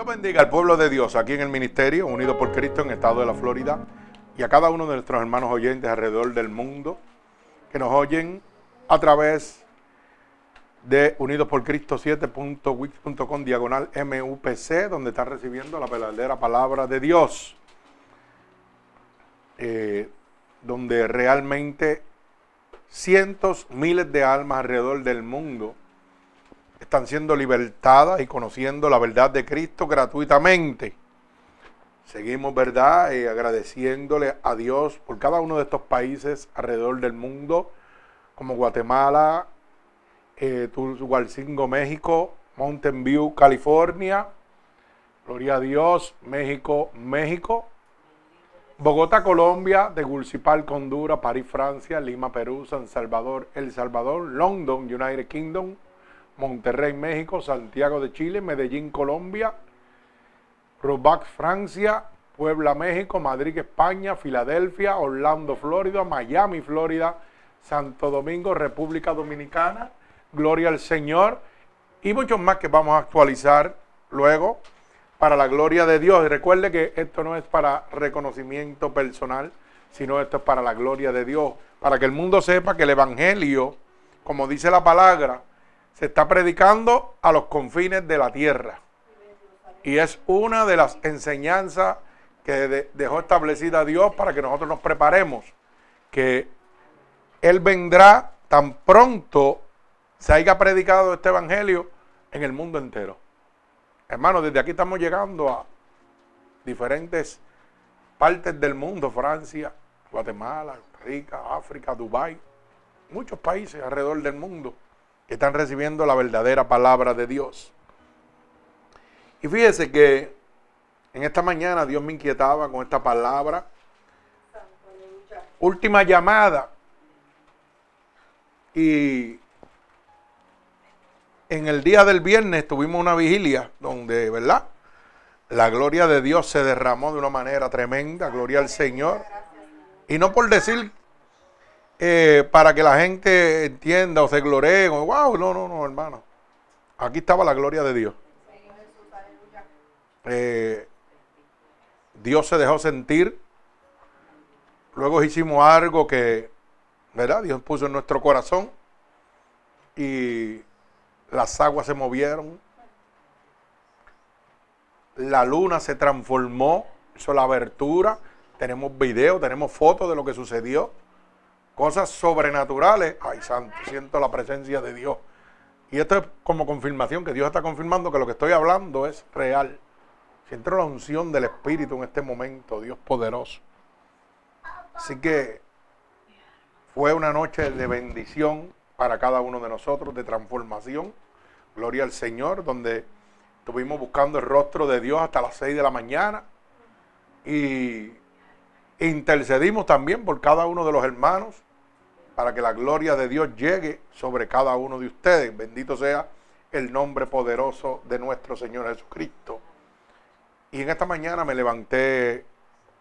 Dios bendiga al pueblo de Dios aquí en el ministerio, unido por Cristo en el estado de la Florida, y a cada uno de nuestros hermanos oyentes alrededor del mundo que nos oyen a través de Unidos por Cristo 7.wix.com diagonal MUPC, donde están recibiendo la verdadera palabra de Dios. Eh, donde realmente cientos, miles de almas alrededor del mundo están siendo libertadas y conociendo la verdad de Cristo gratuitamente. Seguimos, ¿verdad? Eh, agradeciéndole a Dios por cada uno de estos países alrededor del mundo, como Guatemala, eh, México, Mountain View, California, Gloria a Dios, México, México, Bogotá, Colombia, Tegucigalpa, Honduras, París, Francia, Lima, Perú, San Salvador, El Salvador, London, United Kingdom, Monterrey, México, Santiago de Chile, Medellín, Colombia, Robac, Francia, Puebla, México, Madrid, España, Filadelfia, Orlando, Florida, Miami, Florida, Santo Domingo, República Dominicana, Gloria al Señor. Y muchos más que vamos a actualizar luego para la gloria de Dios. Y recuerde que esto no es para reconocimiento personal, sino esto es para la gloria de Dios, para que el mundo sepa que el Evangelio, como dice la palabra, se está predicando a los confines de la tierra. Y es una de las enseñanzas que dejó establecida Dios para que nosotros nos preparemos, que Él vendrá tan pronto se haya predicado este Evangelio en el mundo entero. Hermanos, desde aquí estamos llegando a diferentes partes del mundo, Francia, Guatemala, Rica, África, Dubái, muchos países alrededor del mundo que están recibiendo la verdadera palabra de Dios. Y fíjese que en esta mañana Dios me inquietaba con esta palabra. Última llamada. Y en el día del viernes tuvimos una vigilia donde, ¿verdad? La gloria de Dios se derramó de una manera tremenda, gloria al Señor. Y no por decir eh, para que la gente entienda o se gloree. O, wow, no, no, no, hermano. Aquí estaba la gloria de Dios. Eh, Dios se dejó sentir. Luego hicimos algo que, ¿verdad? Dios puso en nuestro corazón. Y las aguas se movieron. La luna se transformó. Hizo la abertura. Tenemos videos, tenemos fotos de lo que sucedió cosas sobrenaturales, ay santo, siento la presencia de Dios. Y esto es como confirmación, que Dios está confirmando que lo que estoy hablando es real. Siento la unción del Espíritu en este momento, Dios poderoso. Así que fue una noche de bendición para cada uno de nosotros, de transformación. Gloria al Señor, donde estuvimos buscando el rostro de Dios hasta las 6 de la mañana. Y intercedimos también por cada uno de los hermanos para que la gloria de Dios llegue sobre cada uno de ustedes. Bendito sea el nombre poderoso de nuestro Señor Jesucristo. Y en esta mañana me levanté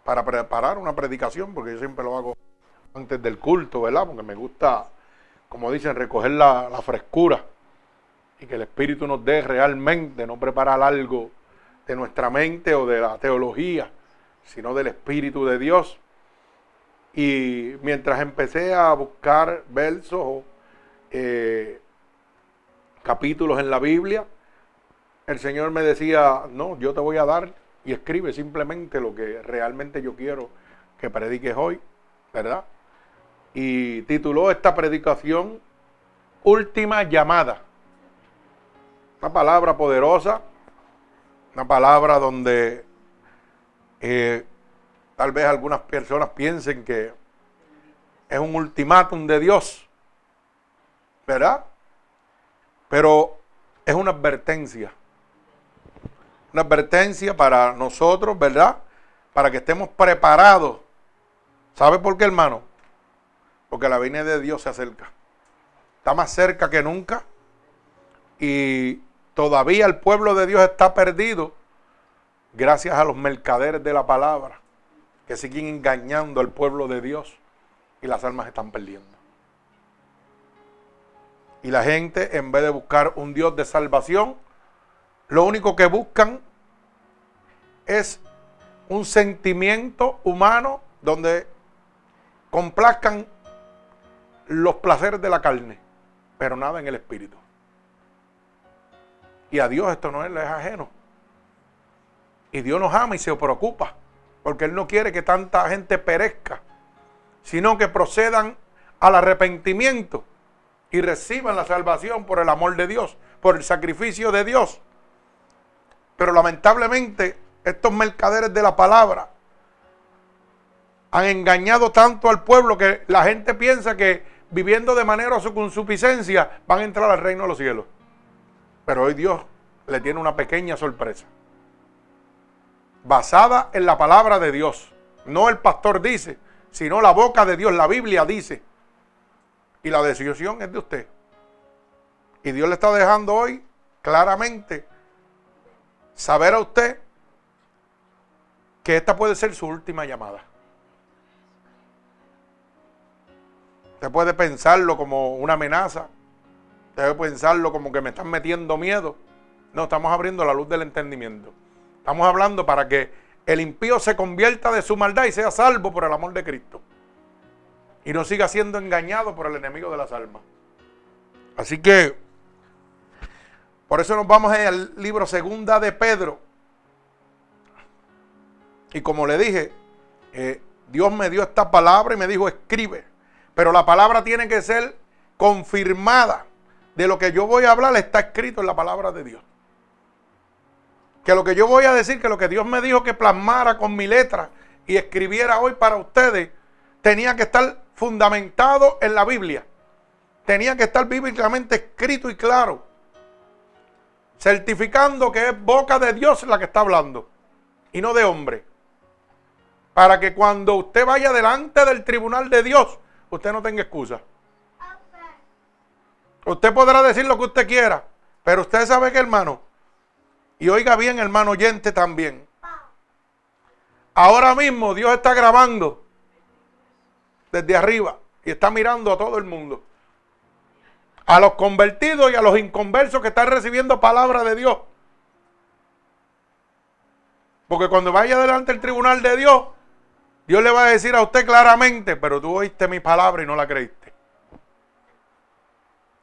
para preparar una predicación, porque yo siempre lo hago antes del culto, ¿verdad? Porque me gusta, como dicen, recoger la, la frescura y que el Espíritu nos dé realmente, no preparar algo de nuestra mente o de la teología, sino del Espíritu de Dios y mientras empecé a buscar versos eh, capítulos en la Biblia, el Señor me decía, no, yo te voy a dar y escribe simplemente lo que realmente yo quiero que prediques hoy, ¿verdad? Y tituló esta predicación Última llamada. Una palabra poderosa, una palabra donde eh, Tal vez algunas personas piensen que es un ultimátum de Dios, ¿verdad? Pero es una advertencia. Una advertencia para nosotros, ¿verdad? Para que estemos preparados. ¿Sabe por qué, hermano? Porque la venida de Dios se acerca. Está más cerca que nunca. Y todavía el pueblo de Dios está perdido gracias a los mercaderes de la palabra que siguen engañando al pueblo de Dios y las almas están perdiendo. Y la gente, en vez de buscar un Dios de salvación, lo único que buscan es un sentimiento humano donde complazcan los placeres de la carne, pero nada en el espíritu. Y a Dios esto no es, ajeno. Y Dios nos ama y se preocupa, porque Él no quiere que tanta gente perezca, sino que procedan al arrepentimiento y reciban la salvación por el amor de Dios, por el sacrificio de Dios. Pero lamentablemente estos mercaderes de la palabra han engañado tanto al pueblo que la gente piensa que viviendo de manera su consuficiencia van a entrar al reino de los cielos. Pero hoy Dios le tiene una pequeña sorpresa. Basada en la palabra de Dios. No el pastor dice, sino la boca de Dios, la Biblia dice. Y la decisión es de usted. Y Dios le está dejando hoy claramente saber a usted que esta puede ser su última llamada. Usted puede pensarlo como una amenaza. Usted puede pensarlo como que me están metiendo miedo. No, estamos abriendo la luz del entendimiento. Estamos hablando para que el impío se convierta de su maldad y sea salvo por el amor de Cristo. Y no siga siendo engañado por el enemigo de las almas. Así que, por eso nos vamos al libro segunda de Pedro. Y como le dije, eh, Dios me dio esta palabra y me dijo, escribe. Pero la palabra tiene que ser confirmada. De lo que yo voy a hablar está escrito en la palabra de Dios. Que lo que yo voy a decir, que lo que Dios me dijo que plasmara con mi letra y escribiera hoy para ustedes, tenía que estar fundamentado en la Biblia. Tenía que estar bíblicamente escrito y claro. Certificando que es boca de Dios la que está hablando y no de hombre. Para que cuando usted vaya delante del tribunal de Dios, usted no tenga excusa. Usted podrá decir lo que usted quiera, pero usted sabe que hermano, y oiga bien hermano oyente también, ahora mismo Dios está grabando desde arriba y está mirando a todo el mundo. A los convertidos y a los inconversos que están recibiendo palabra de Dios. Porque cuando vaya delante del tribunal de Dios, Dios le va a decir a usted claramente, pero tú oíste mi palabra y no la creíste.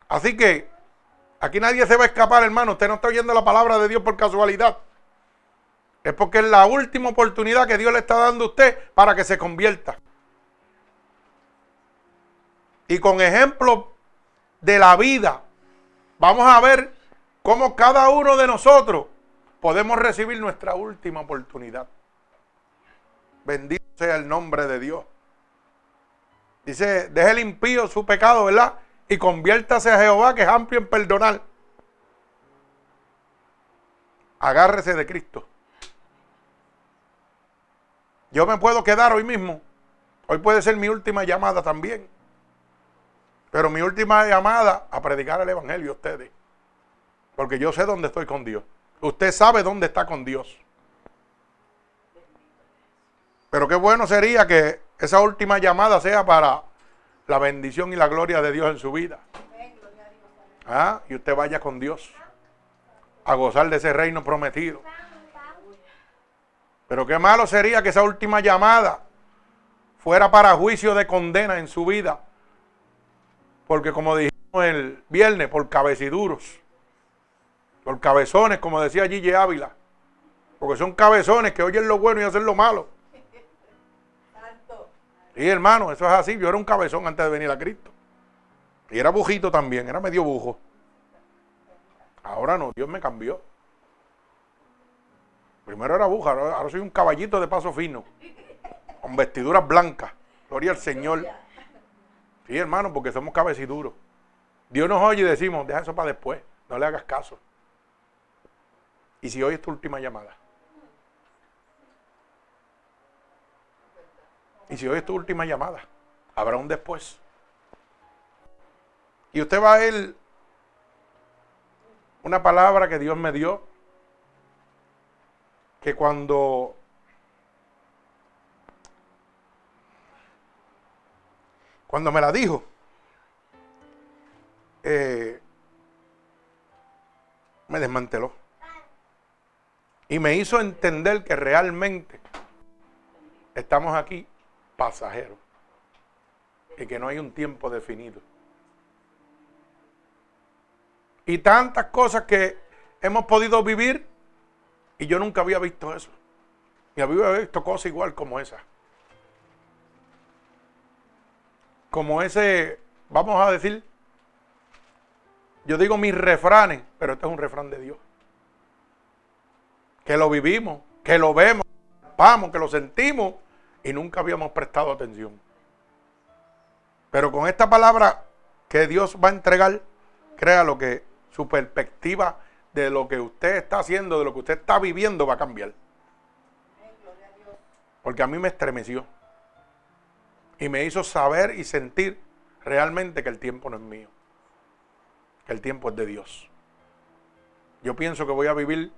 Así que aquí nadie se va a escapar, hermano. Usted no está oyendo la palabra de Dios por casualidad. Es porque es la última oportunidad que Dios le está dando a usted para que se convierta. Y con ejemplo de la vida, vamos a ver cómo cada uno de nosotros podemos recibir nuestra última oportunidad. Bendito sea el nombre de Dios. Dice, deje el impío su pecado, ¿verdad? Y conviértase a Jehová, que es amplio en perdonar. Agárrese de Cristo. Yo me puedo quedar hoy mismo. Hoy puede ser mi última llamada también. Pero mi última llamada a predicar el Evangelio a ustedes. Porque yo sé dónde estoy con Dios. Usted sabe dónde está con Dios. Pero qué bueno sería que esa última llamada sea para la bendición y la gloria de Dios en su vida. ¿Ah? Y usted vaya con Dios a gozar de ese reino prometido. Pero qué malo sería que esa última llamada fuera para juicio de condena en su vida. Porque como dijimos el viernes, por cabeciduros, por cabezones, como decía Gigi Ávila. Porque son cabezones que oyen lo bueno y hacen lo malo. Y hermano, eso es así. Yo era un cabezón antes de venir a Cristo. Y era bujito también, era medio bujo. Ahora no, Dios me cambió. Primero era buja, ahora soy un caballito de paso fino, con vestiduras blancas. Gloria al Señor. Sí, hermano, porque somos cabeciduros. Dios nos oye y decimos, deja eso para después, no le hagas caso. Y si hoy es tu última llamada. Y si hoy es tu última llamada, habrá un después. Y usted va a ver una palabra que Dios me dio, que cuando cuando me la dijo, eh, me desmanteló. Y me hizo entender que realmente estamos aquí pasajeros y que no hay un tiempo definido. Y tantas cosas que hemos podido vivir y yo nunca había visto eso. Ni había visto cosas igual como esa. Como ese, vamos a decir, yo digo mis refranes, pero este es un refrán de Dios. Que lo vivimos, que lo vemos, vamos, que lo sentimos y nunca habíamos prestado atención. Pero con esta palabra que Dios va a entregar, créalo que su perspectiva de lo que usted está haciendo, de lo que usted está viviendo, va a cambiar. Porque a mí me estremeció. Y me hizo saber y sentir realmente que el tiempo no es mío. Que el tiempo es de Dios. Yo pienso que voy a vivir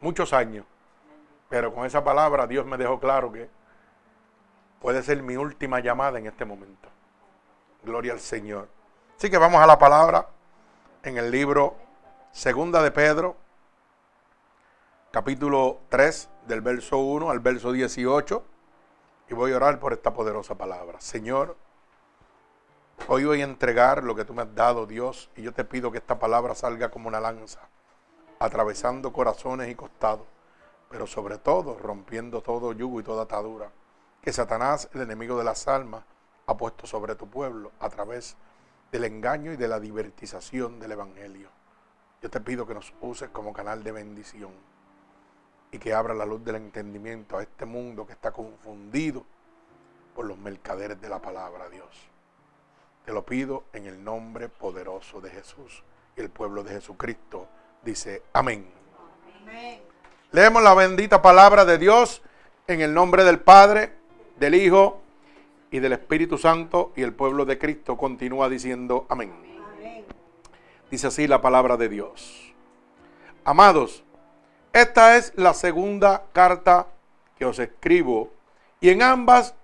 muchos años. Pero con esa palabra Dios me dejó claro que puede ser mi última llamada en este momento. Gloria al Señor. Así que vamos a la palabra en el libro Segunda de Pedro, capítulo 3, del verso 1 al verso 18. Y voy a orar por esta poderosa palabra. Señor, hoy voy a entregar lo que tú me has dado, Dios, y yo te pido que esta palabra salga como una lanza, atravesando corazones y costados, pero sobre todo rompiendo todo yugo y toda atadura que Satanás, el enemigo de las almas, ha puesto sobre tu pueblo a través del engaño y de la divertización del Evangelio. Yo te pido que nos uses como canal de bendición y que abra la luz del entendimiento a este mundo que está confundido por los mercaderes de la palabra, Dios. Te lo pido en el nombre poderoso de Jesús. Y el pueblo de Jesucristo dice amén. amén. Leemos la bendita palabra de Dios en el nombre del Padre, del Hijo y del Espíritu Santo y el pueblo de Cristo continúa diciendo amén. Dice así la palabra de Dios. Amados, esta es la segunda carta que os escribo y en ambas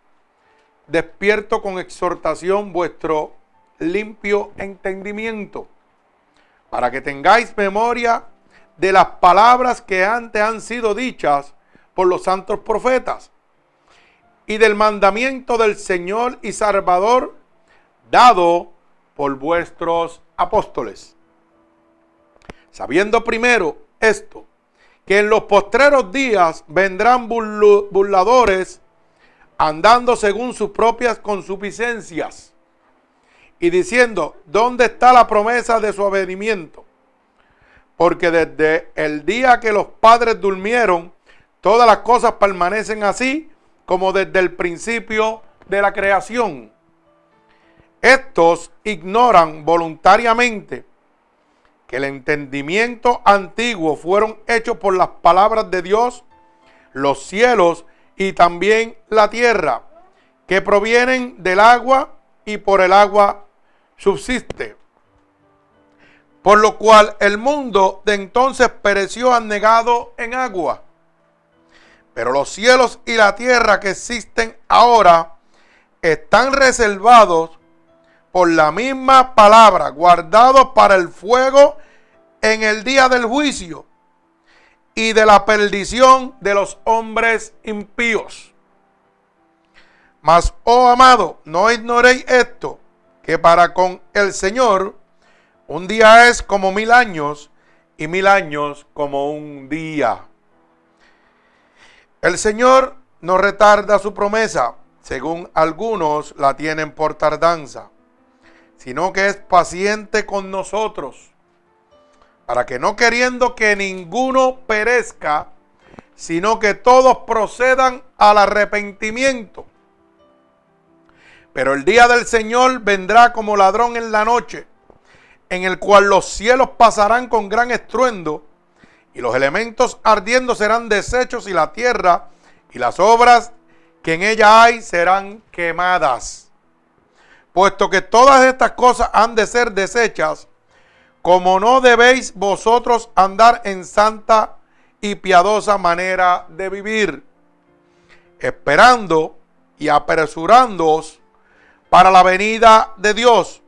despierto con exhortación vuestro limpio entendimiento para que tengáis memoria de las palabras que antes han sido dichas por los santos profetas y del mandamiento del Señor y Salvador dado por vuestros apóstoles. Sabiendo primero esto, que en los postreros días vendrán burladores andando según sus propias consuficiencias y diciendo, ¿dónde está la promesa de su avenimiento? Porque desde el día que los padres durmieron, todas las cosas permanecen así como desde el principio de la creación. Estos ignoran voluntariamente que el entendimiento antiguo fueron hechos por las palabras de Dios, los cielos y también la tierra, que provienen del agua y por el agua subsiste. Por lo cual el mundo de entonces pereció anegado en agua pero los cielos y la tierra que existen ahora están reservados por la misma palabra, guardados para el fuego en el día del juicio y de la perdición de los hombres impíos. Mas, oh amado, no ignoréis esto, que para con el Señor un día es como mil años y mil años como un día. El Señor no retarda su promesa, según algunos la tienen por tardanza, sino que es paciente con nosotros, para que no queriendo que ninguno perezca, sino que todos procedan al arrepentimiento. Pero el día del Señor vendrá como ladrón en la noche, en el cual los cielos pasarán con gran estruendo, y los elementos ardiendo serán deshechos y la tierra y las obras que en ella hay serán quemadas. Puesto que todas estas cosas han de ser deshechas, como no debéis vosotros andar en santa y piadosa manera de vivir, esperando y apresurándoos para la venida de Dios,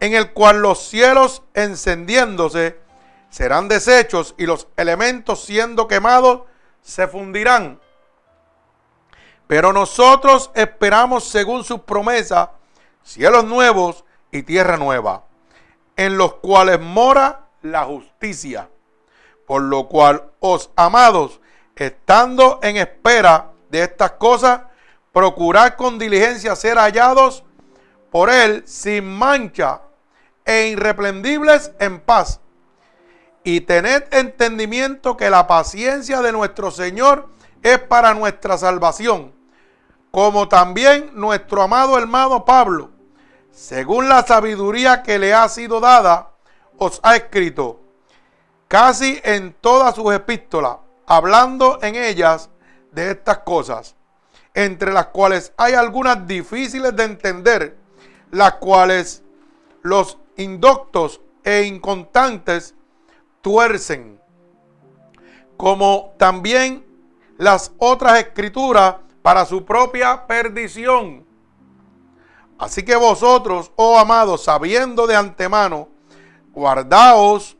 en el cual los cielos encendiéndose serán deshechos y los elementos siendo quemados se fundirán. Pero nosotros esperamos según sus promesas cielos nuevos y tierra nueva, en los cuales mora la justicia. Por lo cual, os amados, estando en espera de estas cosas, procurad con diligencia ser hallados por él sin mancha e irreprendibles en paz. Y tened entendimiento que la paciencia de nuestro Señor es para nuestra salvación, como también nuestro amado hermano Pablo, según la sabiduría que le ha sido dada, os ha escrito, casi en todas sus epístolas, hablando en ellas de estas cosas, entre las cuales hay algunas difíciles de entender, las cuales los indoctos e inconstantes tuercen, como también las otras escrituras para su propia perdición. Así que vosotros, oh amados, sabiendo de antemano, guardaos,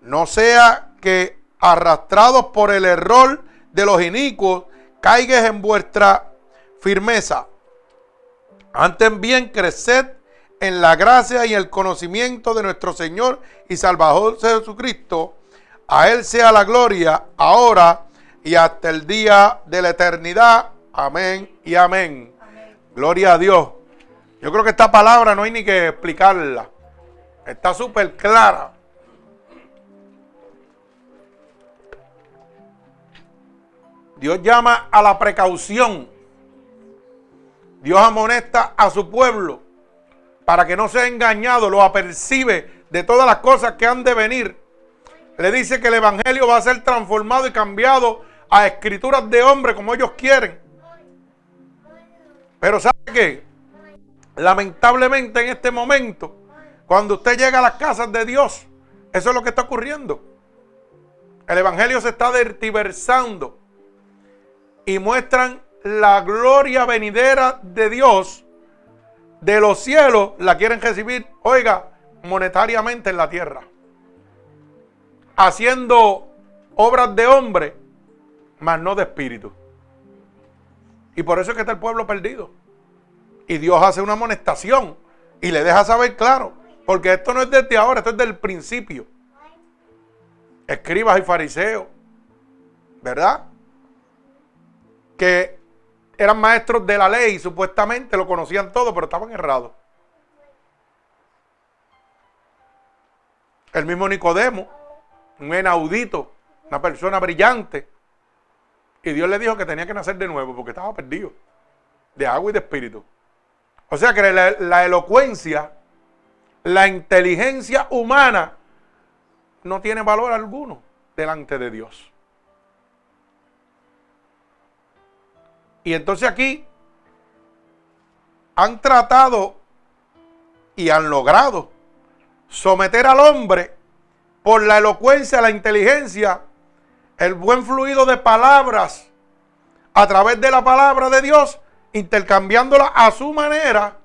no sea que arrastrados por el error de los inicuos, caigas en vuestra firmeza. Antes bien, creced en la gracia y el conocimiento de nuestro Señor y Salvador Jesucristo. A Él sea la gloria, ahora y hasta el día de la eternidad. Amén y amén. Gloria a Dios. Yo creo que esta palabra no hay ni que explicarla. Está súper clara. Dios llama a la precaución. Dios amonesta a su pueblo para que no sea engañado, lo apercibe de todas las cosas que han de venir. Le dice que el Evangelio va a ser transformado y cambiado a escrituras de hombre como ellos quieren. Pero ¿sabe qué? Lamentablemente en este momento, cuando usted llega a las casas de Dios, eso es lo que está ocurriendo. El Evangelio se está dertiversando y muestran la gloria venidera de Dios de los cielos, la quieren recibir, oiga, monetariamente en la tierra. Haciendo obras de hombre, mas no de espíritu. Y por eso es que está el pueblo perdido. Y Dios hace una amonestación y le deja saber claro, porque esto no es desde ahora, esto es del principio. Escribas y fariseos, ¿verdad? Que eran maestros de la ley, supuestamente lo conocían todo, pero estaban errados. El mismo Nicodemo, un enaudito, una persona brillante, y Dios le dijo que tenía que nacer de nuevo porque estaba perdido, de agua y de espíritu. O sea que la, la elocuencia, la inteligencia humana, no tiene valor alguno delante de Dios. Y entonces aquí han tratado y han logrado someter al hombre por la elocuencia, la inteligencia, el buen fluido de palabras a través de la palabra de Dios, intercambiándola a su manera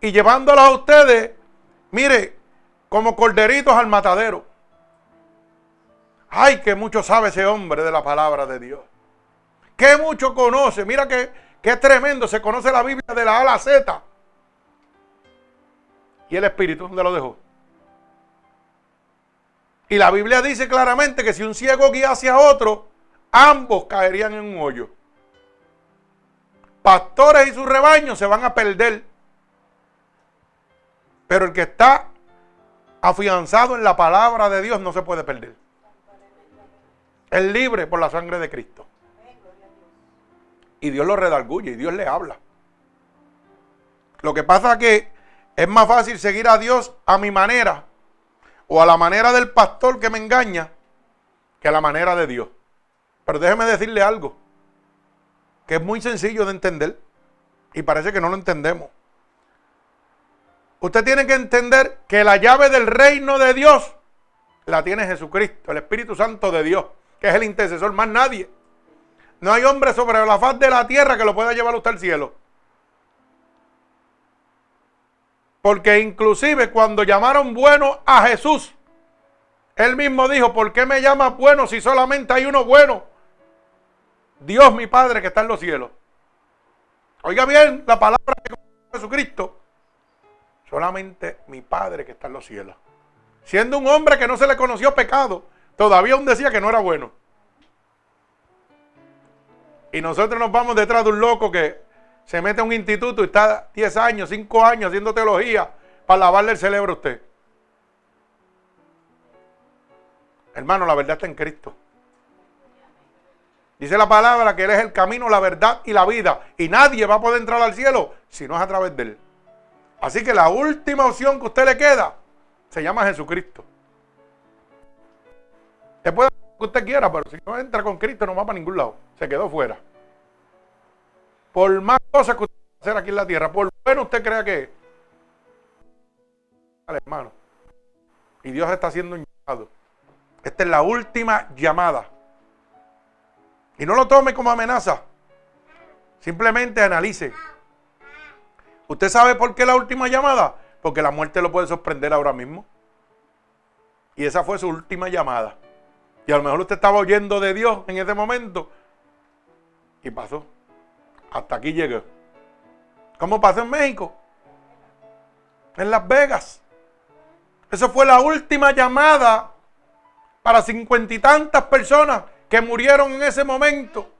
y llevándola a ustedes, mire, como corderitos al matadero. Ay, que mucho sabe ese hombre de la palabra de Dios. Qué mucho conoce. Mira que, tremendo. Se conoce la Biblia de la A a la Z. ¿Y el Espíritu dónde lo dejó? Y la Biblia dice claramente que si un ciego guía hacia otro, ambos caerían en un hoyo. Pastores y sus rebaños se van a perder. Pero el que está afianzado en la palabra de Dios no se puede perder. Es libre por la sangre de Cristo. Y Dios lo redarguye y Dios le habla. Lo que pasa es que es más fácil seguir a Dios a mi manera o a la manera del pastor que me engaña que a la manera de Dios. Pero déjeme decirle algo que es muy sencillo de entender y parece que no lo entendemos. Usted tiene que entender que la llave del reino de Dios la tiene Jesucristo, el Espíritu Santo de Dios, que es el intercesor, más nadie. No hay hombre sobre la faz de la tierra que lo pueda llevar usted al cielo. Porque inclusive cuando llamaron bueno a Jesús, Él mismo dijo, ¿por qué me llamas bueno si solamente hay uno bueno? Dios mi Padre que está en los cielos. Oiga bien la palabra de Jesucristo. Solamente mi Padre que está en los cielos. Siendo un hombre que no se le conoció pecado, todavía aún decía que no era bueno. Y nosotros nos vamos detrás de un loco que se mete a un instituto y está 10 años, 5 años haciendo teología para lavarle el cerebro a usted. Hermano, la verdad está en Cristo. Dice la palabra que Él es el camino, la verdad y la vida. Y nadie va a poder entrar al cielo si no es a través de Él. Así que la última opción que a usted le queda se llama Jesucristo. Lo que usted quiera, pero si no entra con Cristo no va para ningún lado. Se quedó fuera. Por más cosas que usted va hacer aquí en la tierra, por bueno usted crea que hermano. Y Dios está haciendo un llamado. Esta es la última llamada. Y no lo tome como amenaza. Simplemente analice. ¿Usted sabe por qué la última llamada? Porque la muerte lo puede sorprender ahora mismo. Y esa fue su última llamada. Y a lo mejor usted estaba oyendo de Dios en ese momento. Y pasó. Hasta aquí llegó. ¿Cómo pasó en México? En Las Vegas. Esa fue la última llamada para cincuenta y tantas personas que murieron en ese momento.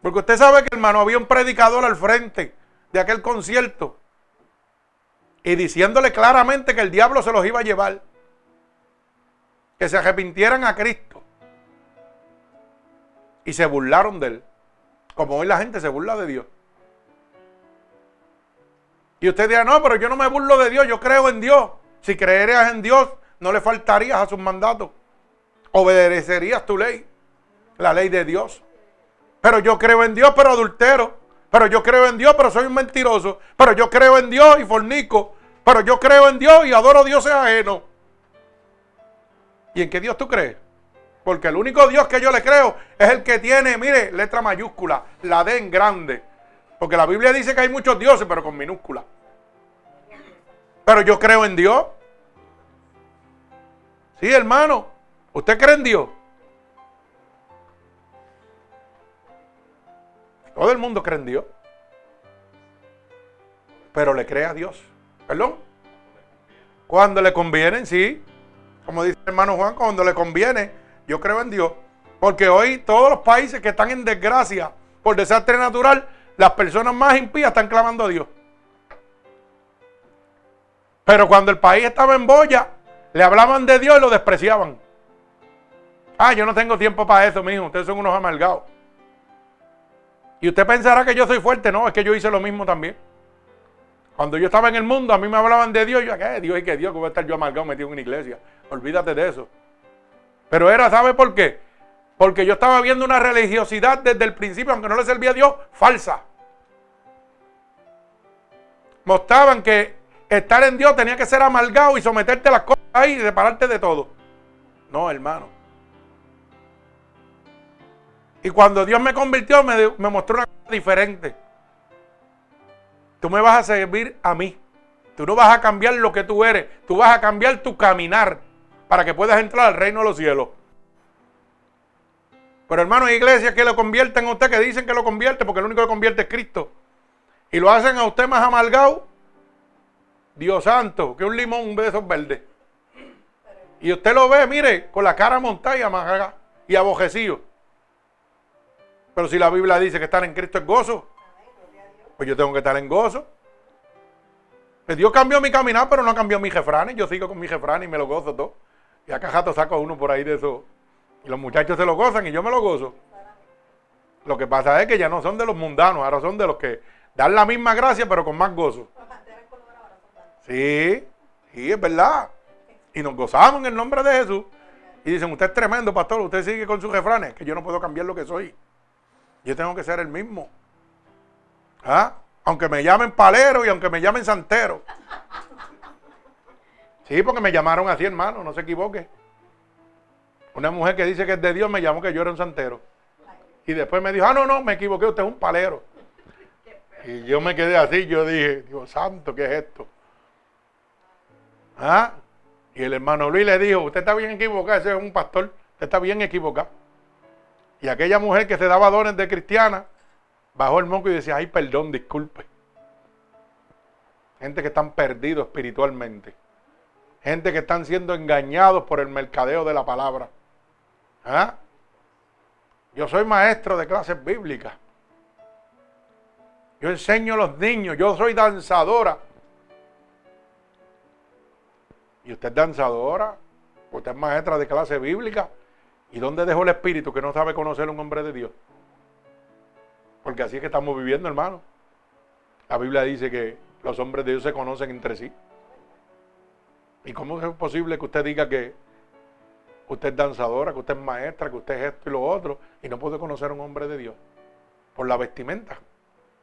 Porque usted sabe que hermano había un predicador al frente de aquel concierto y diciéndole claramente que el diablo se los iba a llevar, que se arrepintieran a Cristo y se burlaron de él, como hoy la gente se burla de Dios. Y usted dirá, no, pero yo no me burlo de Dios, yo creo en Dios. Si creerías en Dios, no le faltarías a sus mandatos. Obedecerías tu ley, la ley de Dios. Pero yo creo en Dios, pero adultero. Pero yo creo en Dios, pero soy un mentiroso. Pero yo creo en Dios y fornico. Pero yo creo en Dios y adoro a Dios ajeno. ¿Y en qué Dios tú crees? Porque el único Dios que yo le creo es el que tiene, mire, letra mayúscula, la D en grande. Porque la Biblia dice que hay muchos dioses, pero con minúscula. Pero yo creo en Dios. Sí, hermano. ¿Usted cree en Dios? Todo el mundo cree en Dios. Pero le cree a Dios. ¿Perdón? Cuando le conviene, sí. Como dice el hermano Juan, cuando le conviene, yo creo en Dios. Porque hoy todos los países que están en desgracia por desastre natural, las personas más impías están clamando a Dios. Pero cuando el país estaba en boya, le hablaban de Dios y lo despreciaban. Ah, yo no tengo tiempo para eso, mijo. Ustedes son unos amargados. Y usted pensará que yo soy fuerte. No, es que yo hice lo mismo también. Cuando yo estaba en el mundo, a mí me hablaban de Dios. Yo, ¿qué? Dios y que Dios, que voy a estar yo amargado metido en una iglesia. Olvídate de eso. Pero era, ¿sabe por qué? Porque yo estaba viendo una religiosidad desde el principio, aunque no le servía a Dios, falsa. Mostraban que estar en Dios tenía que ser amargado y someterte a las cosas ahí y separarte de todo. No, hermano. Y cuando Dios me convirtió, me, me mostró una cosa diferente. Tú me vas a servir a mí. Tú no vas a cambiar lo que tú eres. Tú vas a cambiar tu caminar para que puedas entrar al reino de los cielos. Pero hermano, hay iglesias que lo convierten a usted, que dicen que lo convierte, porque el único que convierte es Cristo. Y lo hacen a usted más amargado. Dios santo, que un limón, un beso verde. Y usted lo ve, mire, con la cara montada y abojecido. Pero si la Biblia dice que estar en Cristo es gozo, pues yo tengo que estar en gozo. Pues Dios cambió mi caminar, pero no cambió mi jefranes. Yo sigo con mi jefranes y me lo gozo todo. Y acá jato saco uno por ahí de eso. Y los muchachos se lo gozan y yo me lo gozo. Lo que pasa es que ya no son de los mundanos, ahora son de los que dan la misma gracia, pero con más gozo. Sí, sí, es verdad. Y nos gozamos en el nombre de Jesús. Y dicen, usted es tremendo, pastor, usted sigue con sus refranes, que yo no puedo cambiar lo que soy. Yo tengo que ser el mismo. ¿Ah? Aunque me llamen palero y aunque me llamen santero. Sí, porque me llamaron así, hermano, no se equivoque. Una mujer que dice que es de Dios me llamó que yo era un santero. Y después me dijo, ah, no, no, me equivoqué, usted es un palero. Y yo me quedé así, yo dije, Dios santo, ¿qué es esto? ¿Ah? Y el hermano Luis le dijo, usted está bien equivocado, ese es un pastor, usted está bien equivocado. Y aquella mujer que se daba dones de cristiana, bajó el moco y decía, ay, perdón, disculpe. Gente que están perdidos espiritualmente. Gente que están siendo engañados por el mercadeo de la palabra. ¿Ah? Yo soy maestro de clases bíblicas. Yo enseño a los niños. Yo soy danzadora. ¿Y usted es danzadora? ¿Usted es maestra de clase bíblica? ¿Y dónde dejó el espíritu que no sabe conocer a un hombre de Dios? Porque así es que estamos viviendo, hermano. La Biblia dice que los hombres de Dios se conocen entre sí. ¿Y cómo es posible que usted diga que usted es danzadora, que usted es maestra, que usted es esto y lo otro, y no puede conocer a un hombre de Dios? Por la vestimenta.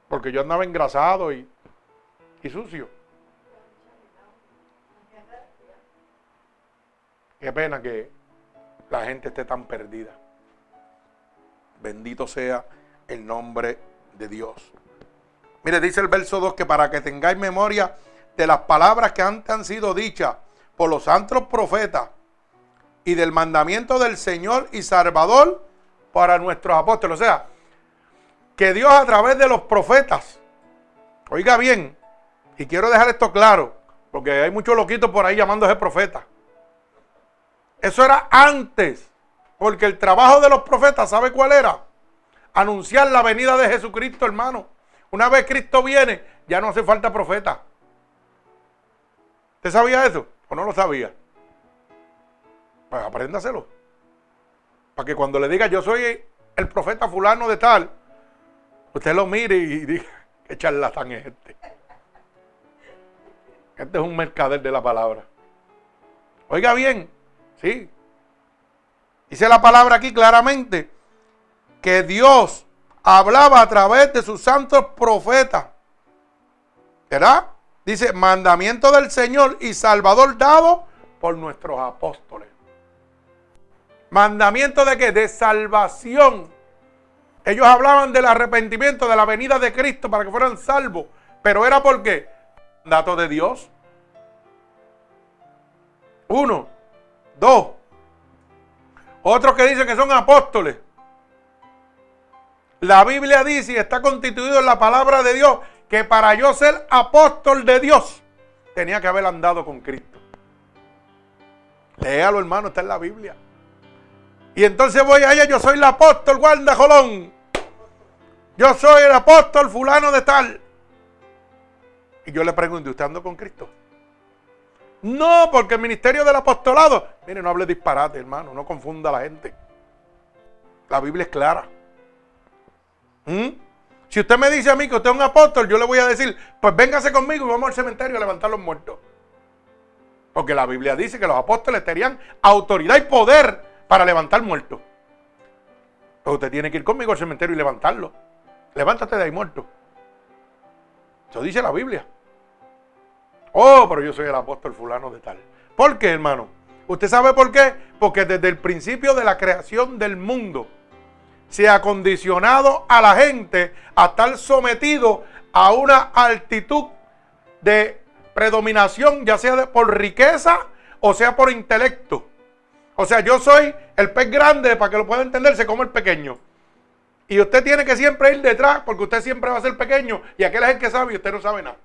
Porque yo andaba engrasado y, y sucio. Qué pena que la gente esté tan perdida. Bendito sea el nombre de Dios. Mire, dice el verso 2 que para que tengáis memoria de las palabras que antes han sido dichas por los santos profetas y del mandamiento del Señor y Salvador para nuestros apóstoles. O sea, que Dios a través de los profetas, oiga bien, y quiero dejar esto claro, porque hay muchos loquitos por ahí llamándose profetas. Eso era antes, porque el trabajo de los profetas, ¿sabe cuál era? Anunciar la venida de Jesucristo, hermano. Una vez Cristo viene, ya no hace falta profeta. ¿Usted sabía eso o no lo sabía? Pues apréndaselo. Para que cuando le diga yo soy el profeta fulano de tal, usted lo mire y diga, qué charlatán es este. Este es un mercader de la palabra. Oiga bien, Sí. Dice la palabra aquí claramente que Dios hablaba a través de sus santos profetas. ¿Verdad? Dice, mandamiento del Señor y Salvador dado por nuestros apóstoles. Mandamiento de qué? De salvación. Ellos hablaban del arrepentimiento, de la venida de Cristo para que fueran salvos. Pero era porque, dato de Dios. Uno, Dos. Otros que dicen que son apóstoles. La Biblia dice y está constituido en la palabra de Dios que para yo ser apóstol de Dios tenía que haber andado con Cristo. Léalo, hermano, está en la Biblia. Y entonces voy a ella, yo soy el apóstol Guarda Jolón. Yo soy el apóstol fulano de tal. Y yo le pregunto, ¿usted anda con Cristo? No, porque el ministerio del apostolado. Mire, no hable disparate, hermano. No confunda a la gente. La Biblia es clara. ¿Mm? Si usted me dice a mí que usted es un apóstol, yo le voy a decir, pues véngase conmigo y vamos al cementerio a levantar los muertos. Porque la Biblia dice que los apóstoles tenían autoridad y poder para levantar muertos. Pero usted tiene que ir conmigo al cementerio y levantarlo. Levántate de ahí muerto. Eso dice la Biblia. Oh, pero yo soy el apóstol fulano de tal. ¿Por qué, hermano? ¿Usted sabe por qué? Porque desde el principio de la creación del mundo se ha condicionado a la gente a estar sometido a una altitud de predominación, ya sea por riqueza o sea por intelecto. O sea, yo soy el pez grande, para que lo pueda entenderse como el pequeño. Y usted tiene que siempre ir detrás, porque usted siempre va a ser pequeño, y aquel es el que sabe y usted no sabe nada.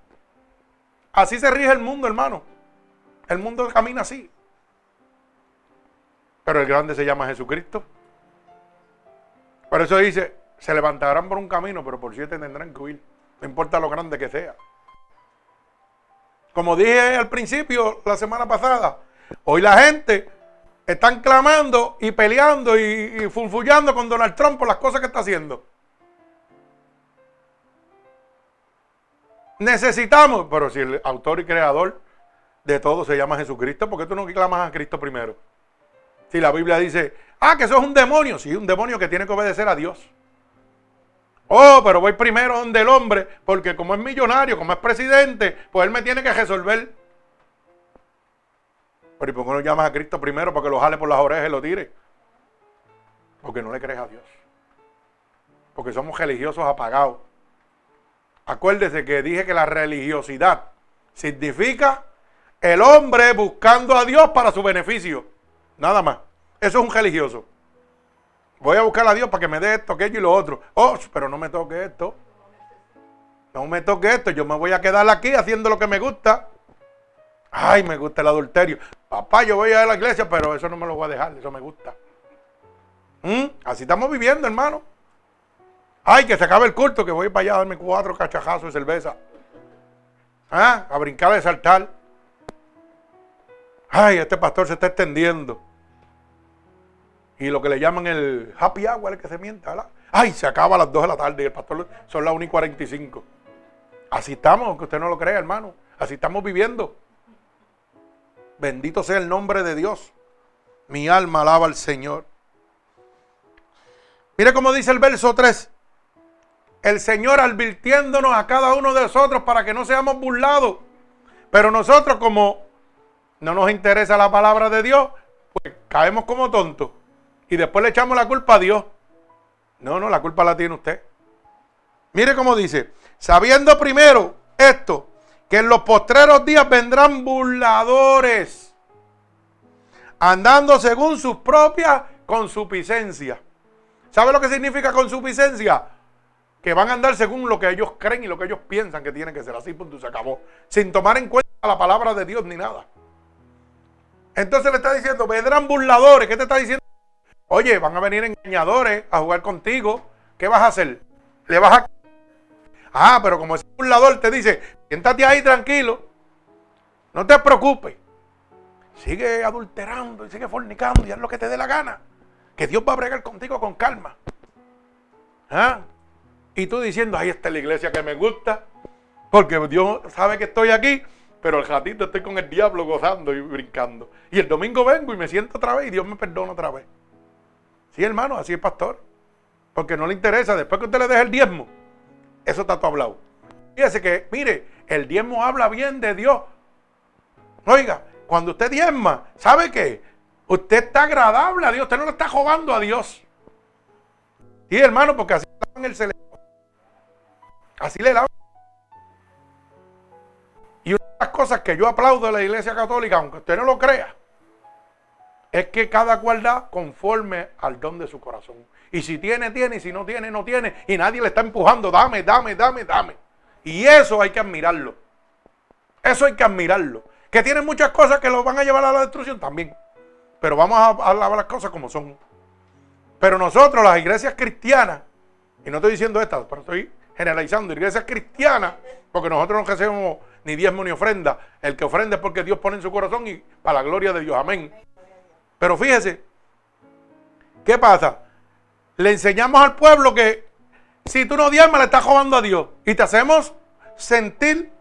Así se rige el mundo, hermano. El mundo camina así. Pero el grande se llama Jesucristo. Por eso dice, se levantarán por un camino, pero por siete tendrán que huir. No importa lo grande que sea. Como dije al principio, la semana pasada, hoy la gente están clamando y peleando y, y funfullando con Donald Trump por las cosas que está haciendo. Necesitamos, pero si el autor y creador de todo se llama Jesucristo, ¿por qué tú no clamas a Cristo primero? Si la Biblia dice, ah, que eso es un demonio, sí, un demonio que tiene que obedecer a Dios. Oh, pero voy primero donde el hombre, porque como es millonario, como es presidente, pues él me tiene que resolver. Pero ¿y por qué no llamas a Cristo primero para que lo jale por las orejas y lo tire? Porque no le crees a Dios. Porque somos religiosos apagados. Acuérdese que dije que la religiosidad significa el hombre buscando a Dios para su beneficio. Nada más. Eso es un religioso. Voy a buscar a Dios para que me dé esto, aquello y lo otro. Oh, pero no me toque esto. No me toque esto. Yo me voy a quedar aquí haciendo lo que me gusta. Ay, me gusta el adulterio. Papá, yo voy a ir a la iglesia, pero eso no me lo voy a dejar. Eso me gusta. ¿Mm? Así estamos viviendo, hermano. Ay, que se acabe el culto, que voy para allá a darme cuatro cachajazos de cerveza. ¿Ah? A brincar, a saltar. Ay, este pastor se está extendiendo. Y lo que le llaman el happy hour, el que se mienta, ¿verdad? Ay, se acaba a las 2 de la tarde y el pastor son las 1 y 45. Así estamos, aunque usted no lo crea, hermano. Así estamos viviendo. Bendito sea el nombre de Dios. Mi alma alaba al Señor. Mire cómo dice el verso 3 el Señor advirtiéndonos a cada uno de nosotros para que no seamos burlados. Pero nosotros como no nos interesa la palabra de Dios, pues caemos como tontos. Y después le echamos la culpa a Dios. No, no, la culpa la tiene usted. Mire cómo dice, sabiendo primero esto, que en los postreros días vendrán burladores, andando según sus propias consuficiencias. ¿Sabe lo que significa consuficiencia? que van a andar según lo que ellos creen y lo que ellos piensan que tiene que ser. Así, punto, se acabó. Sin tomar en cuenta la palabra de Dios ni nada. Entonces le está diciendo, vendrán burladores. ¿Qué te está diciendo? Oye, van a venir engañadores a jugar contigo. ¿Qué vas a hacer? Le vas a... Ah, pero como ese burlador te dice, siéntate ahí tranquilo. No te preocupes. Sigue adulterando y sigue fornicando y haz lo que te dé la gana. Que Dios va a bregar contigo con calma. ¿Ah? Y tú diciendo, ahí está la iglesia que me gusta, porque Dios sabe que estoy aquí, pero el ratito estoy con el diablo gozando y brincando. Y el domingo vengo y me siento otra vez y Dios me perdona otra vez. Sí, hermano, así es pastor. Porque no le interesa, después que usted le deje el diezmo, eso está todo hablado. Fíjese que, mire, el diezmo habla bien de Dios. Oiga, cuando usted diezma, ¿sabe qué? Usted está agradable a Dios, usted no le está jugando a Dios. Sí, hermano, porque así está en el celestial. Así le la. Y una de las cosas que yo aplaudo de la Iglesia Católica, aunque usted no lo crea, es que cada cual da conforme al don de su corazón. Y si tiene, tiene, y si no tiene, no tiene. Y nadie le está empujando, dame, dame, dame, dame. Y eso hay que admirarlo. Eso hay que admirarlo. Que tiene muchas cosas que lo van a llevar a la destrucción también. Pero vamos a hablar las cosas como son. Pero nosotros, las iglesias cristianas, y no estoy diciendo estas, pero estoy generalizando, iglesias cristianas, porque nosotros no hacemos ni diezmo ni ofrenda. El que ofrenda es porque Dios pone en su corazón y para la gloria de Dios. Amén. Pero fíjese, ¿qué pasa? Le enseñamos al pueblo que si tú no diezmas le estás robando a Dios y te hacemos sentir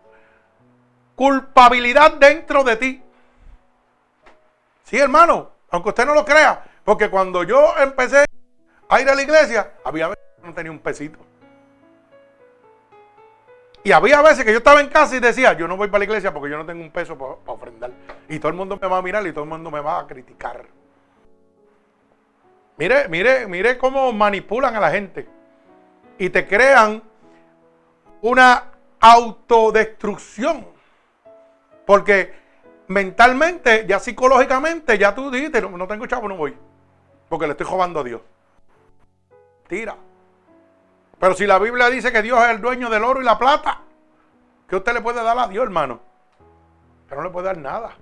culpabilidad dentro de ti. Sí, hermano, aunque usted no lo crea, porque cuando yo empecé a ir a la iglesia, había veces que no tenía un pesito. Y había veces que yo estaba en casa y decía, yo no voy para la iglesia porque yo no tengo un peso para, ofrendar. Y todo el mundo me va a mirar y todo el mundo me va a criticar. Mire, mire, mire cómo manipulan a la gente. Y te crean una autodestrucción. Porque mentalmente, ya psicológicamente, ya tú dijiste, no, no tengo chavo, no voy. Porque le estoy robando a Dios. Tira. Pero si la Biblia dice que Dios es el dueño del oro y la plata, ¿qué usted le puede dar a Dios, hermano? Que no le puede dar nada.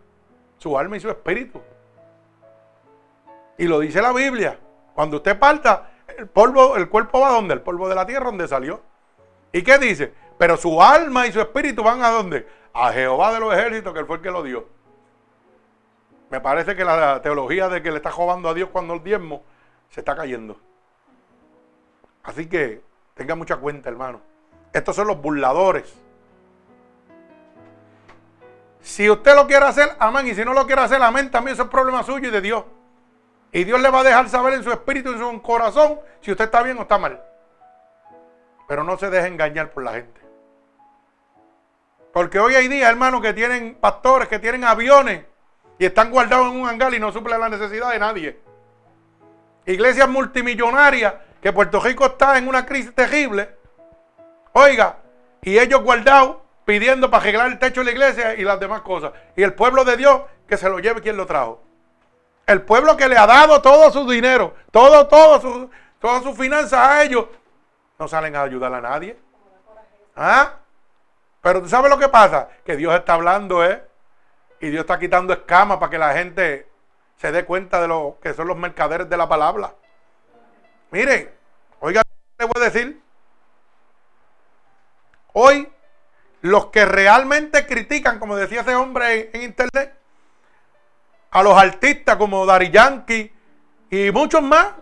Su alma y su espíritu. Y lo dice la Biblia. Cuando usted parta, el polvo, el cuerpo va a donde? El polvo de la tierra donde salió. ¿Y qué dice? Pero su alma y su espíritu van a dónde? A Jehová de los ejércitos, que fue el que lo dio. Me parece que la teología de que le está robando a Dios cuando el diezmo se está cayendo. Así que Tenga mucha cuenta, hermano. Estos son los burladores. Si usted lo quiere hacer, amén. Y si no lo quiere hacer, amén. También eso es problema suyo y de Dios. Y Dios le va a dejar saber en su espíritu en su corazón si usted está bien o está mal. Pero no se deje engañar por la gente. Porque hoy hay día, hermano, que tienen pastores, que tienen aviones y están guardados en un hangar y no suplen la necesidad de nadie. Iglesias multimillonarias que Puerto Rico está en una crisis terrible, oiga, y ellos guardados pidiendo para arreglar el techo de la iglesia y las demás cosas. Y el pueblo de Dios que se lo lleve quien lo trajo. El pueblo que le ha dado todo su dinero, todo, todo su, todas sus finanzas a ellos, no salen a ayudar a nadie. ¿Ah? Pero tú sabes lo que pasa, que Dios está hablando, ¿eh? Y Dios está quitando escamas para que la gente se dé cuenta de lo que son los mercaderes de la palabra. Miren, oiga, le voy a decir. Hoy, los que realmente critican, como decía ese hombre en, internet, a los artistas como Dari Yankee y muchos más,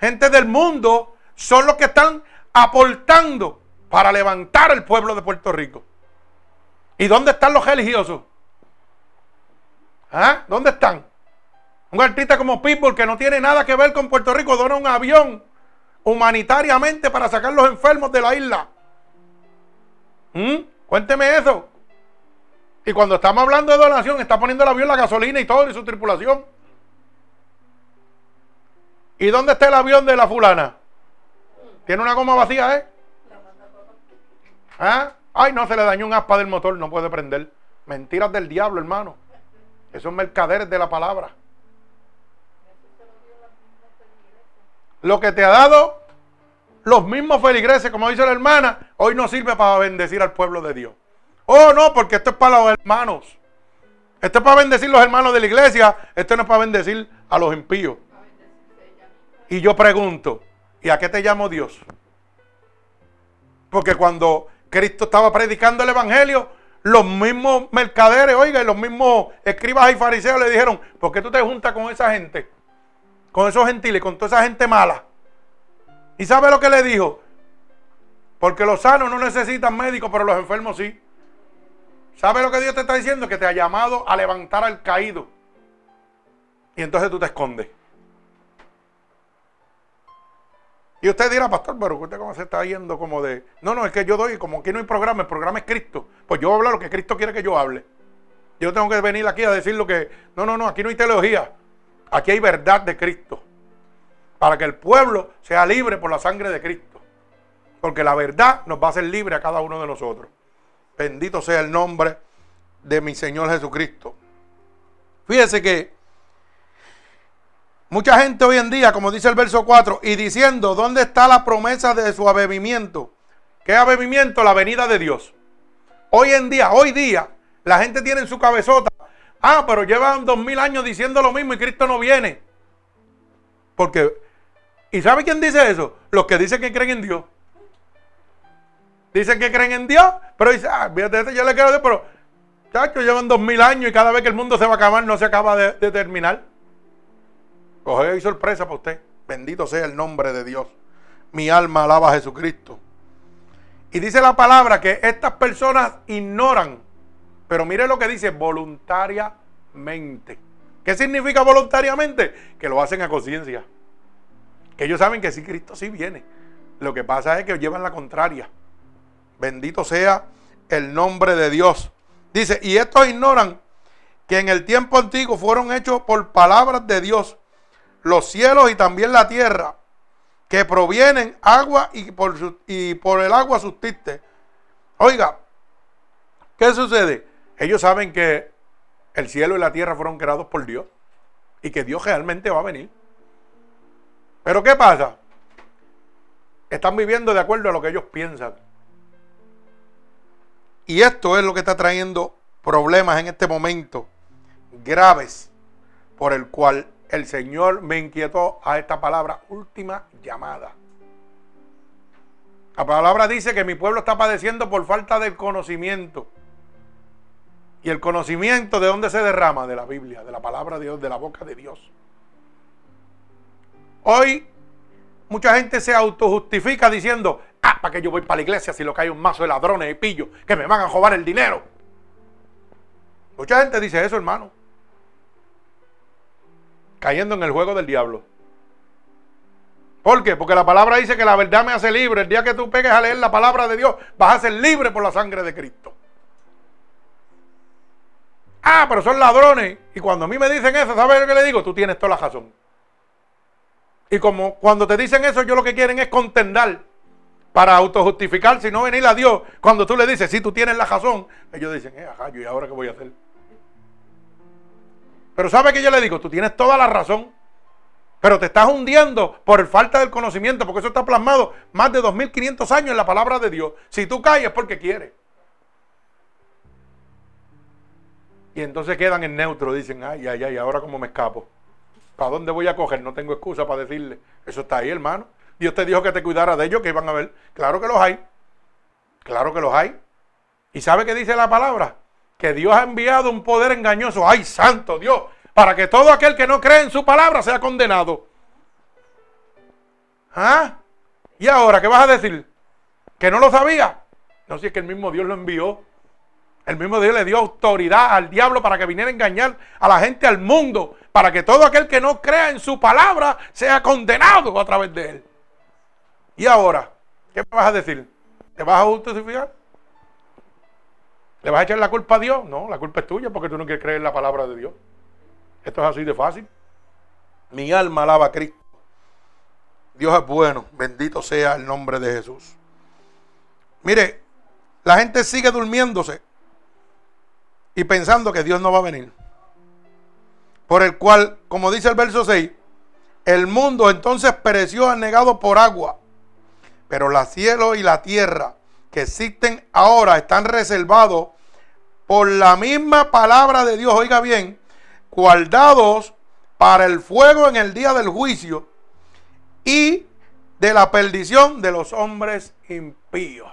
gente del mundo, son los que están aportando para levantar el pueblo de Puerto Rico. ¿Y dónde están los religiosos? ¿Ah? ¿Dónde están? Un artista como People que no tiene nada que ver con Puerto Rico dona un avión humanitariamente para sacar los enfermos de la isla. ¿Mm? Cuénteme eso. Y cuando estamos hablando de donación, está poniendo el avión la gasolina y todo y su tripulación. ¿Y dónde está el avión de la fulana? Tiene una goma vacía, ¿eh? ¿Ah? Ay, no, se le dañó un aspa del motor, no puede prender. Mentiras del diablo, hermano. Esos mercaderes de la palabra. Lo que te ha dado los mismos feligreses, como dice la hermana, hoy no sirve para bendecir al pueblo de Dios. Oh, no, porque esto es para los hermanos. Esto es para bendecir los hermanos de la iglesia. Esto no es para bendecir a los impíos. Y yo pregunto, ¿y a qué te llamo Dios? Porque cuando Cristo estaba predicando el Evangelio, los mismos mercaderes, oiga, y los mismos escribas y fariseos le dijeron, ¿por qué tú te juntas con esa gente? Con esos gentiles, con toda esa gente mala. ¿Y sabe lo que le dijo? Porque los sanos no necesitan médicos, pero los enfermos sí. ¿Sabe lo que Dios te está diciendo? Que te ha llamado a levantar al caído. Y entonces tú te escondes. Y usted dirá, pastor, pero usted cómo se está yendo como de... No, no, es que yo doy, como aquí no hay programa, el programa es Cristo. Pues yo hablar lo que Cristo quiere que yo hable. Yo tengo que venir aquí a decir lo que... No, no, no, aquí no hay teología. Aquí hay verdad de Cristo. Para que el pueblo sea libre por la sangre de Cristo. Porque la verdad nos va a hacer libre a cada uno de nosotros. Bendito sea el nombre de mi Señor Jesucristo. Fíjese que Mucha gente hoy en día, como dice el verso 4, y diciendo, ¿dónde está la promesa de su abebimiento? ¿Qué abebimiento? La venida de Dios. Hoy en día, hoy día, la gente tiene en su cabezota, ah, pero llevan dos mil años diciendo lo mismo y Cristo no viene. Porque, ¿y sabe quién dice eso? Los que dicen que creen en Dios. Dicen que creen en Dios, pero dicen, ah, fíjate, yo le quiero decir, pero, chacho, llevan dos mil años y cada vez que el mundo se va a acabar no se acaba de terminar. Coge hay sorpresa para usted. Bendito sea el nombre de Dios. Mi alma alaba a Jesucristo. Y dice la palabra que estas personas ignoran. Pero mire lo que dice voluntariamente. ¿Qué significa voluntariamente? Que lo hacen a conciencia. Que ellos saben que sí, Cristo sí viene. Lo que pasa es que llevan la contraria. Bendito sea el nombre de Dios. Dice, y estos ignoran que en el tiempo antiguo fueron hechos por palabras de Dios los cielos y también la tierra, que provienen agua y por, el agua subsiste. Oiga, ¿qué sucede? Ellos saben que el cielo y la tierra fueron creados por Dios y que Dios realmente va a venir. Pero ¿qué pasa? Están viviendo de acuerdo a lo que ellos piensan. Y esto es lo que está trayendo problemas en este momento graves por el cual el Señor me inquietó a esta palabra, última llamada. La palabra dice que mi pueblo está padeciendo por falta de conocimiento. Y el conocimiento de dónde se derrama? De la Biblia, de la palabra de Dios, de la boca de Dios. Hoy mucha gente se autojustifica diciendo, ah, ¿para qué yo voy para la iglesia si lo que hay un mazo de ladrones y pillos que me van a robar el dinero? Mucha gente dice eso, hermano cayendo en el juego del diablo. ¿Por qué? Porque la palabra dice que la verdad me hace libre. El día que tú pegues a leer la palabra de Dios, vas a ser libre por la sangre de Cristo. Ah, pero son ladrones. Y cuando a mí me dicen eso, ¿sabes lo que le digo? Tú tienes toda la razón. Y como cuando te dicen eso, yo lo que quieren es contendar para autojustificarse y no venir a Dios. Cuando tú le dices, si tú tienes la razón, ellos dicen, eh, ajá, ¿y ahora qué voy a hacer? Pero ¿sabe que yo le digo? Tú tienes toda la razón. Pero te estás hundiendo por falta del conocimiento, porque eso está plasmado más de 2500 años en la palabra de Dios. Si tú caes es porque quieres. Y entonces quedan en neutro, dicen, ay, ay, ay, ahora cómo me escapo. ¿Para dónde voy a coger? No tengo excusa para decirle. Eso está ahí, hermano. Dios te dijo que te cuidara de ellos, que iban a ver. Claro que los hay. Claro que los hay. ¿Y sabe qué dice la palabra? Que Dios ha enviado un poder engañoso. ¡Ay, santo Dios! Para que todo aquel que no cree en su palabra sea condenado. ¿Ah? ¿Y ahora qué vas a decir? ¿Que no lo sabía? No, si es que el mismo Dios lo envió. El mismo Dios le dio autoridad al diablo para que viniera a engañar a la gente, al mundo, para que todo aquel que no crea en su palabra sea condenado a través de él. ¿Y ahora? ¿Qué me vas a decir? ¿Te vas a justificar? ¿Le vas a echar la culpa a Dios? No, la culpa es tuya porque tú no quieres creer en la palabra de Dios. Esto es así de fácil. Mi alma alaba a Cristo. Dios es bueno. Bendito sea el nombre de Jesús. Mire, la gente sigue durmiéndose y pensando que Dios no va a venir. Por el cual, como dice el verso 6, el mundo entonces pereció anegado por agua, pero la cielo y la tierra que existen ahora están reservados por la misma palabra de Dios, oiga bien, guardados para el fuego en el día del juicio y de la perdición de los hombres impíos.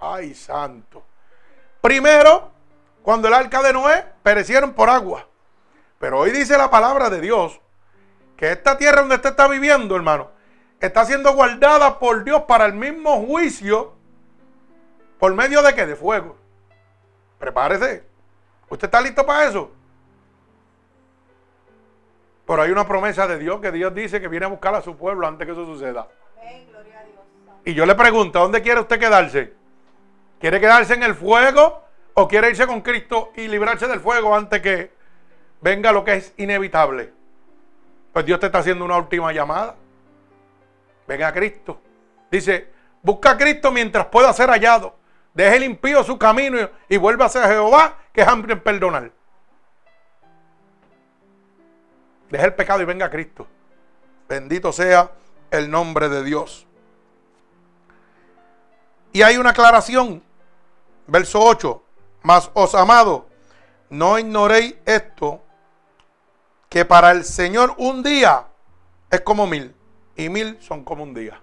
Ay, santo. Primero, cuando el arca de Noé perecieron por agua. Pero hoy dice la palabra de Dios que esta tierra donde usted está viviendo, hermano, está siendo guardada por Dios para el mismo juicio. ¿Por medio de qué? De fuego. Prepárese. ¿Usted está listo para eso? Pero hay una promesa de Dios que Dios dice que viene a buscar a su pueblo antes que eso suceda. Y yo le pregunto, ¿dónde quiere usted quedarse? ¿Quiere quedarse en el fuego ¿O quiere irse con Cristo y librarse del fuego antes que venga lo que es inevitable? Pues Dios te está haciendo una última llamada. Venga a Cristo. Dice, busca a Cristo mientras pueda ser hallado. Deje el impío su camino y, vuelva a Jehová, que es hambre en perdonar. Deje el pecado y venga a Cristo. Bendito sea el nombre de Dios. Y hay una aclaración. Verso 8. Mas os amado, no ignoréis esto, que para el Señor un día es como mil, y mil son como un día.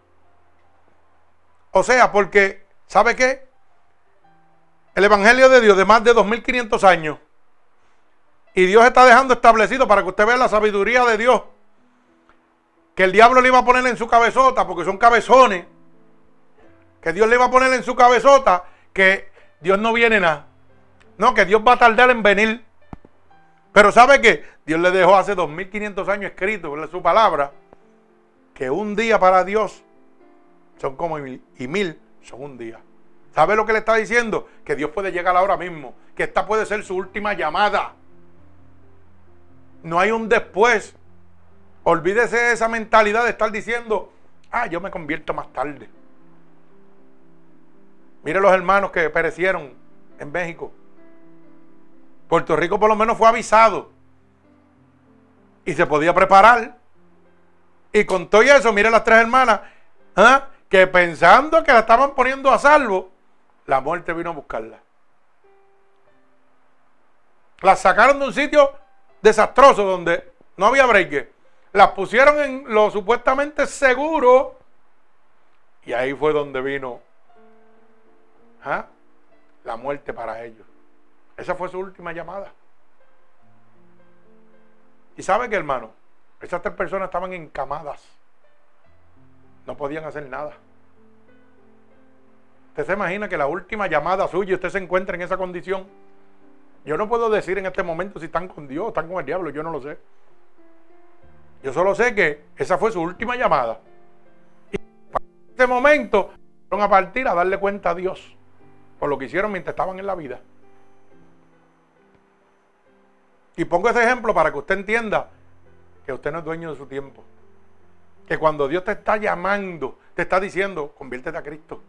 O sea, porque, ¿sabe qué? El Evangelio de Dios de más de 2500 años, y Dios está dejando establecido para que usted vea la sabiduría de Dios, que el diablo le iba a poner en su cabezota, porque son cabezones, que Dios le iba a poner en su cabezota, que Dios no viene nada. No, que Dios va a tardar en venir. Pero ¿sabe qué? Dios le dejó hace 2500 años escrito en su palabra que un día para Dios son como mil y mil son un día. ¿Sabe lo que le está diciendo? Que Dios puede llegar ahora mismo, que esta puede ser su última llamada. No hay un después. Olvídese de esa mentalidad de estar diciendo, ah, yo me convierto más tarde. Mire los hermanos que perecieron en México. Puerto Rico por lo menos fue avisado. Y se podía preparar. Y con todo eso, mire las tres hermanas, ¿ah? que pensando que la estaban poniendo a salvo, la muerte vino a buscarla. Las sacaron de un sitio desastroso donde no había break. Las pusieron en lo supuestamente seguro. Y ahí fue donde vino ¿ah? la muerte para ellos. Esa fue su última llamada. Y sabe que, hermano, esas tres personas estaban encamadas. No podían hacer nada. Usted se imagina que la última llamada suya, usted se encuentra en esa condición. Yo no puedo decir en este momento si están con Dios o están con el diablo, yo no lo sé. Yo solo sé que esa fue su última llamada. Y en ese momento fueron a partir a darle cuenta a Dios por lo que hicieron mientras estaban en la vida. Y pongo ese ejemplo para que usted entienda que usted no es dueño de su tiempo. que cuando Dios te está llamando, te está diciendo, conviértete a Cristo.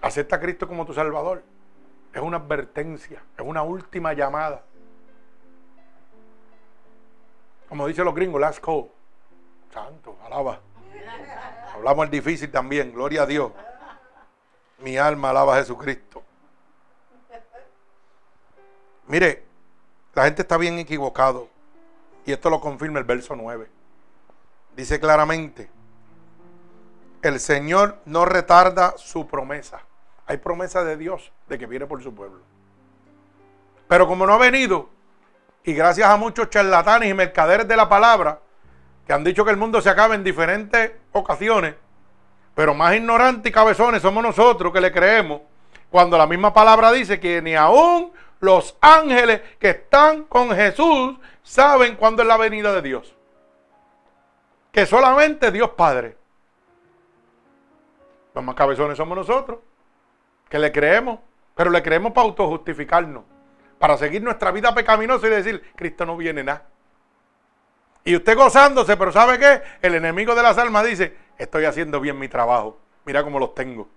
Acepta a Cristo como tu Salvador. Es una advertencia, es una última llamada. Como dicen los gringos, last call. Santo, alaba. Hablamos el difícil también, gloria a Dios. Mi alma alaba a Jesucristo. Mire, la gente está bien equivocado. Y esto lo confirma el verso 9. Dice claramente, el Señor no retarda su promesa. Hay promesa de Dios de que viene por su pueblo. Pero como no ha venido, y gracias a muchos charlatanes y mercaderes de la palabra, que han dicho que el mundo se acaba en diferentes ocasiones, pero más ignorantes y cabezones somos nosotros que le creemos, cuando la misma palabra dice que ni aún los ángeles que están con Jesús saben cuándo es la venida de Dios. Que solamente Dios Padre. Los más cabezones somos nosotros, que le creemos, pero le creemos para autojustificarnos, para seguir nuestra vida pecaminosa y decir, Cristo no viene nada. Y usted gozándose, pero ¿sabe qué? El enemigo de las almas dice, estoy haciendo bien mi trabajo, mira cómo los tengo.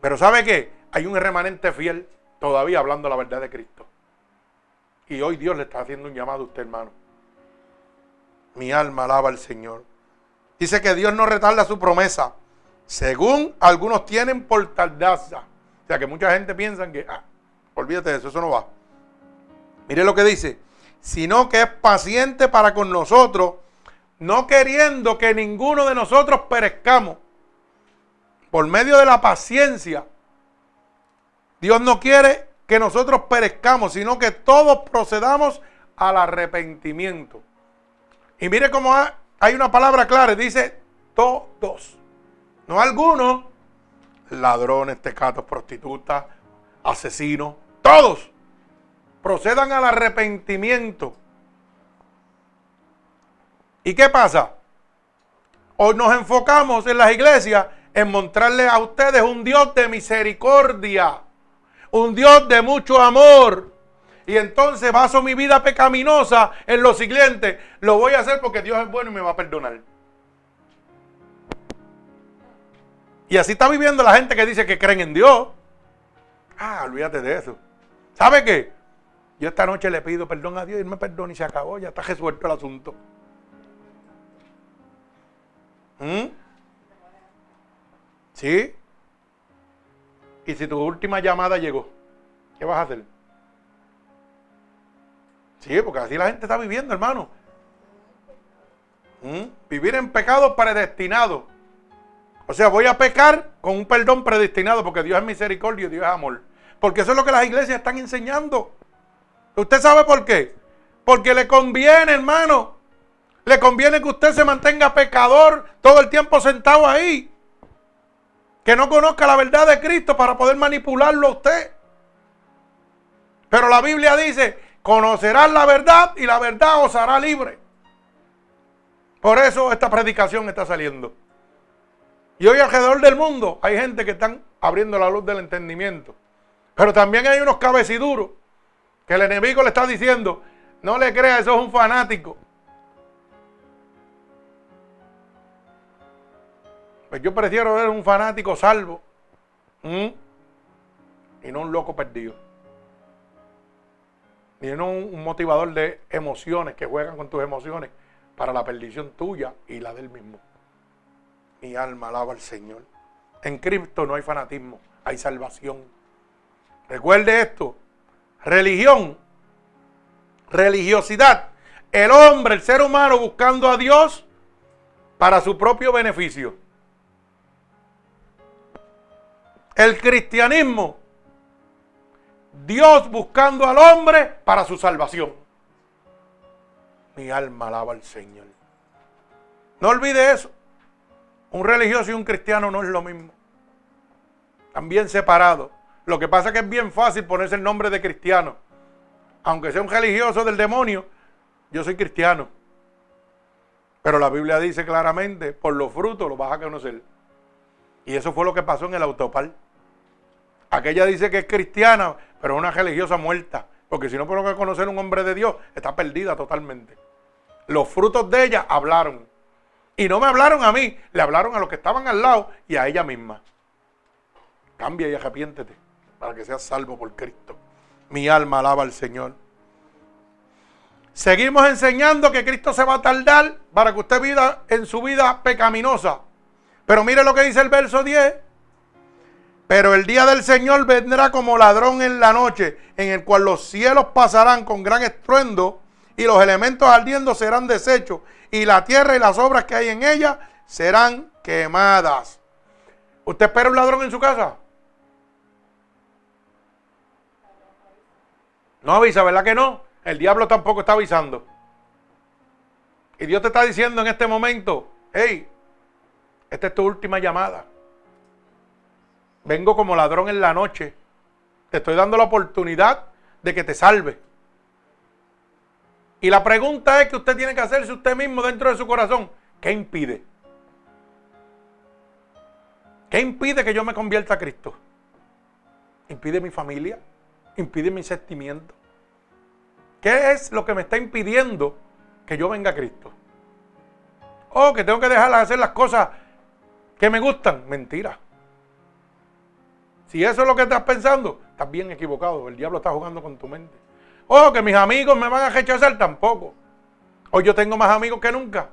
Pero ¿sabe qué? Hay un remanente fiel todavía hablando la verdad de Cristo. Y hoy Dios le está haciendo un llamado a usted, hermano. Mi alma alaba al Señor. Dice que Dios no retarda su promesa, según algunos tienen por tardanza. O sea que mucha gente piensa que, ah, olvídate de eso, eso no va. Mire lo que dice, sino que es paciente para con nosotros, no queriendo que ninguno de nosotros perezcamos. Por medio de la paciencia, Dios no quiere que nosotros perezcamos, sino que todos procedamos al arrepentimiento. Y mire cómo hay una palabra clara, dice todos. No algunos, ladrones, tecatos, prostitutas, asesinos, todos procedan al arrepentimiento. ¿Y qué pasa? Hoy nos enfocamos en las iglesias en mostrarles a ustedes un Dios de misericordia, un Dios de mucho amor. Y entonces baso mi vida pecaminosa en lo siguiente. Lo voy a hacer porque Dios es bueno y me va a perdonar. Y así está viviendo la gente que dice que creen en Dios. Ah, olvídate de eso. ¿Sabe qué? Yo esta noche le pido perdón a Dios y me perdona y se acabó. Ya está resuelto el asunto. ¿Mm? ¿Sí? Y si tu última llamada llegó, ¿qué vas a hacer? Sí, porque así la gente está viviendo, hermano. ¿Mm? Vivir en pecado predestinado. O sea, voy a pecar con un perdón predestinado porque Dios es misericordia y Dios es amor. Porque eso es lo que las iglesias están enseñando. ¿Usted sabe por qué? Porque le conviene, hermano. Le conviene que usted se mantenga pecador todo el tiempo sentado ahí. Que no conozca la verdad de Cristo para poder manipularlo a usted. Pero la Biblia dice, conocerás la verdad y la verdad os hará libre. Por eso esta predicación está saliendo. Y hoy alrededor del mundo hay gente que están abriendo la luz del entendimiento. Pero también hay unos cabeciduros que el enemigo le está diciendo, no le crea, eso es un fanático. Pues yo prefiero ver un fanático salvo y no un loco perdido. Ni no un motivador de emociones que juegan con tus emociones para la perdición tuya y la del mismo. Mi alma alaba al Señor. En Cristo no hay fanatismo, hay salvación. Recuerde esto. Religión, religiosidad. El hombre, el ser humano buscando a Dios para su propio beneficio. El cristianismo, Dios buscando al hombre para su salvación. Mi alma alaba al Señor. No olvide eso. Un religioso y un cristiano no es lo mismo. Están separados. Lo que pasa es que es bien fácil ponerse el nombre de cristiano. Aunque sea un religioso del demonio, yo soy cristiano. Pero la Biblia dice claramente, por los frutos los vas a conocer. Y eso fue lo que pasó en el autopar. Aquella dice que es cristiana, pero es una religiosa muerta. Porque si no puede conocer un hombre de Dios, está perdida totalmente. Los frutos de ella hablaron. Y no me hablaron a mí, le hablaron a los que estaban al lado y a ella misma. Cambia y arrepiéntete para que seas salvo por Cristo. Mi alma alaba al Señor. Seguimos enseñando que Cristo se va a tardar para que usted viva en su vida pecaminosa. Pero mire lo que dice el verso 10. Pero el día del Señor vendrá como ladrón en la noche, en el cual los cielos pasarán con gran estruendo y los elementos ardiendo serán deshechos y la tierra y las obras que hay en ella serán quemadas. ¿Usted espera un ladrón en su casa? No avisa, ¿verdad que no? El diablo tampoco está avisando. Y Dios te está diciendo en este momento, hey, esta es tu última llamada. Vengo como ladrón en la noche. Te estoy dando la oportunidad de que te salve. Y la pregunta es que usted tiene que hacerse usted mismo dentro de su corazón. ¿Qué impide? ¿Qué impide que yo me convierta a Cristo? ¿Impide mi familia? ¿Impide mi sentimiento? ¿Qué es lo que me está impidiendo que yo venga a Cristo? Oh, que tengo que dejar de hacer las cosas que me gustan. Mentira. Si eso es lo que estás pensando, estás bien equivocado. El diablo está jugando con tu mente. Oh, que mis amigos me van a rechazar tampoco. Hoy yo tengo más amigos que nunca.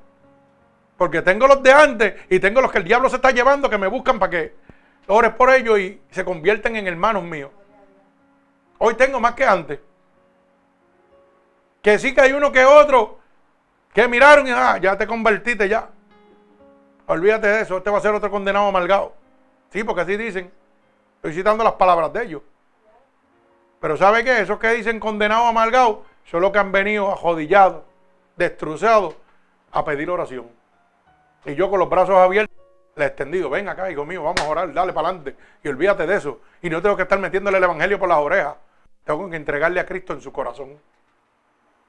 Porque tengo los de antes y tengo los que el diablo se está llevando que me buscan para que ores por ellos y se convierten en hermanos míos. Hoy tengo más que antes. Que sí que hay uno que otro que miraron y ah, ya te convertiste ya. Olvídate de eso, este va a ser otro condenado amargado. Sí, porque así dicen. Estoy citando las palabras de ellos. Pero ¿sabe qué? Esos que dicen condenado amargado son los que han venido ajodillados, destruzados, a pedir oración. Y yo con los brazos abiertos le he extendido, ven acá, hijo mío, vamos a orar, dale para adelante. Y olvídate de eso. Y no tengo que estar metiéndole el evangelio por las orejas. Tengo que entregarle a Cristo en su corazón.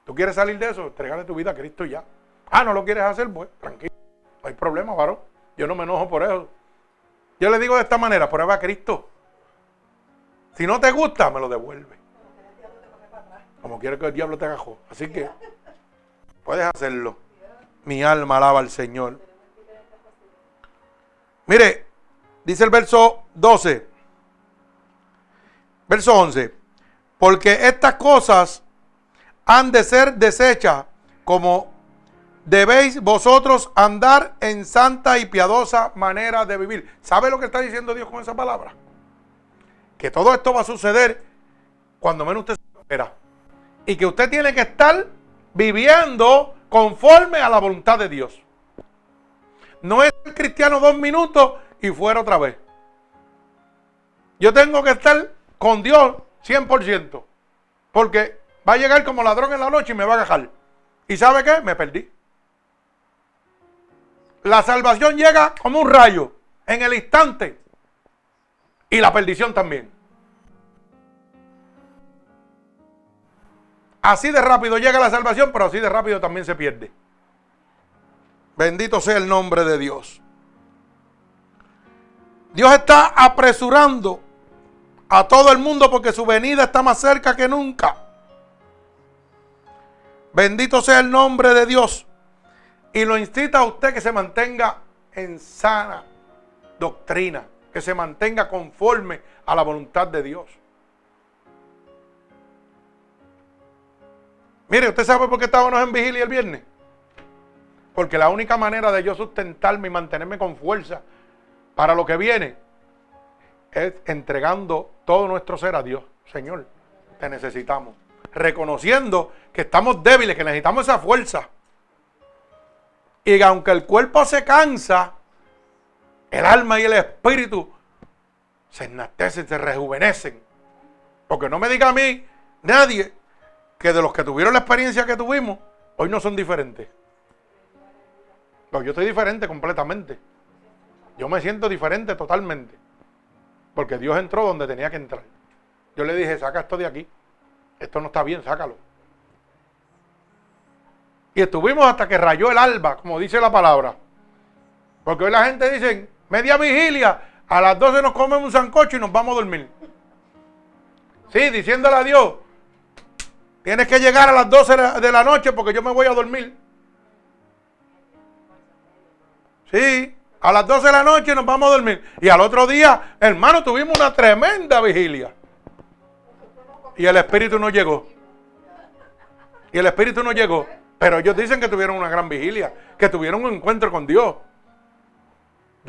¿Tú quieres salir de eso? Entregale tu vida a Cristo ya. Ah, ¿no lo quieres hacer? Pues tranquilo. No hay problema, varón. Yo no me enojo por eso. Yo le digo de esta manera, prueba a Cristo. Si no te gusta, me lo devuelve. Como quiere que el diablo te agajó. Así que puedes hacerlo. Mi alma alaba al Señor. Mire, dice el verso 12. Verso 11. Porque estas cosas han de ser desechas, como debéis vosotros andar en santa y piadosa manera de vivir. ¿Sabe lo que está diciendo Dios con esa palabra? Que todo esto va a suceder cuando menos usted se espera. Y que usted tiene que estar viviendo conforme a la voluntad de Dios. No es el cristiano dos minutos y fuera otra vez. Yo tengo que estar con Dios 100%. Porque Va a llegar como ladrón en la noche y me va a agajar. ¿Y sabe qué? Me perdí. La salvación llega como un rayo, en el instante. Y la perdición también. Así de rápido llega la salvación, pero así de rápido también se pierde. Bendito sea el nombre de Dios. Dios está apresurando a todo el mundo porque su venida está más cerca que nunca. Bendito sea el nombre de Dios. Y lo incita a usted que se mantenga en sana doctrina, que se mantenga conforme a la voluntad de Dios. Mire, ¿usted sabe por qué estábamos en vigilia el viernes? Porque la única manera de yo sustentarme y mantenerme con fuerza para lo que viene es entregando todo nuestro ser a Dios. Señor, te necesitamos reconociendo que estamos débiles, que necesitamos esa fuerza. Y aunque el cuerpo se cansa, el alma y el espíritu se enaltecen, se rejuvenecen. Porque no me diga a mí nadie que de los que tuvieron la experiencia que tuvimos, hoy no son diferentes. yo estoy diferente completamente. Yo me siento diferente totalmente. Porque Dios entró donde tenía que entrar. Yo le dije, saca esto de aquí esto no está bien, sácalo. Y estuvimos hasta que rayó el alba, como dice la palabra. Porque hoy la gente dice, media vigilia, a las 12 nos comemos un sancocho y nos vamos a dormir. Sí, diciéndole a Dios, tienes que llegar a las 12 de la noche porque yo me voy a dormir. Sí, a las 12 de la noche nos vamos a dormir. Y al otro día, hermano, tuvimos una tremenda vigilia. Y el Espíritu no llegó. Y el Espíritu no llegó. Pero ellos dicen que tuvieron una gran vigilia, que tuvieron un encuentro con Dios.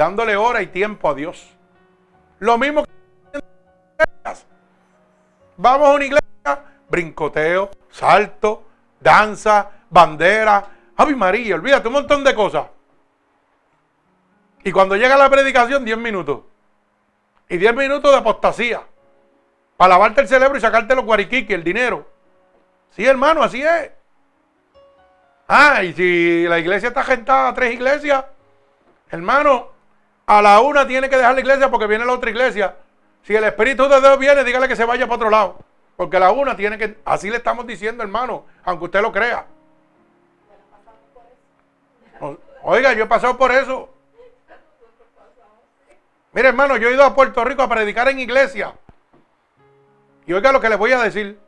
Dándole hora y tiempo a Dios. Lo mismo que vamos a una iglesia, brincoteo, salto, danza, bandera, Ave María, olvídate un montón de cosas. Y cuando llega la predicación, 10 minutos. Y 10 minutos de apostasía. Para lavarte el cerebro y sacarte los guariquiques, el dinero. Sí, hermano, así es. Ah, y si la iglesia está agentada a tres iglesias, hermano, a la una tiene que dejar la iglesia porque viene la otra iglesia. Si el Espíritu de Dios viene, dígale que se vaya para otro lado. Porque la una tiene que, así le estamos diciendo, hermano, aunque usted lo crea. Oiga, yo he pasado por eso. Mire, hermano, yo he ido a Puerto Rico a predicar en iglesia. Y oiga lo que les voy a decir.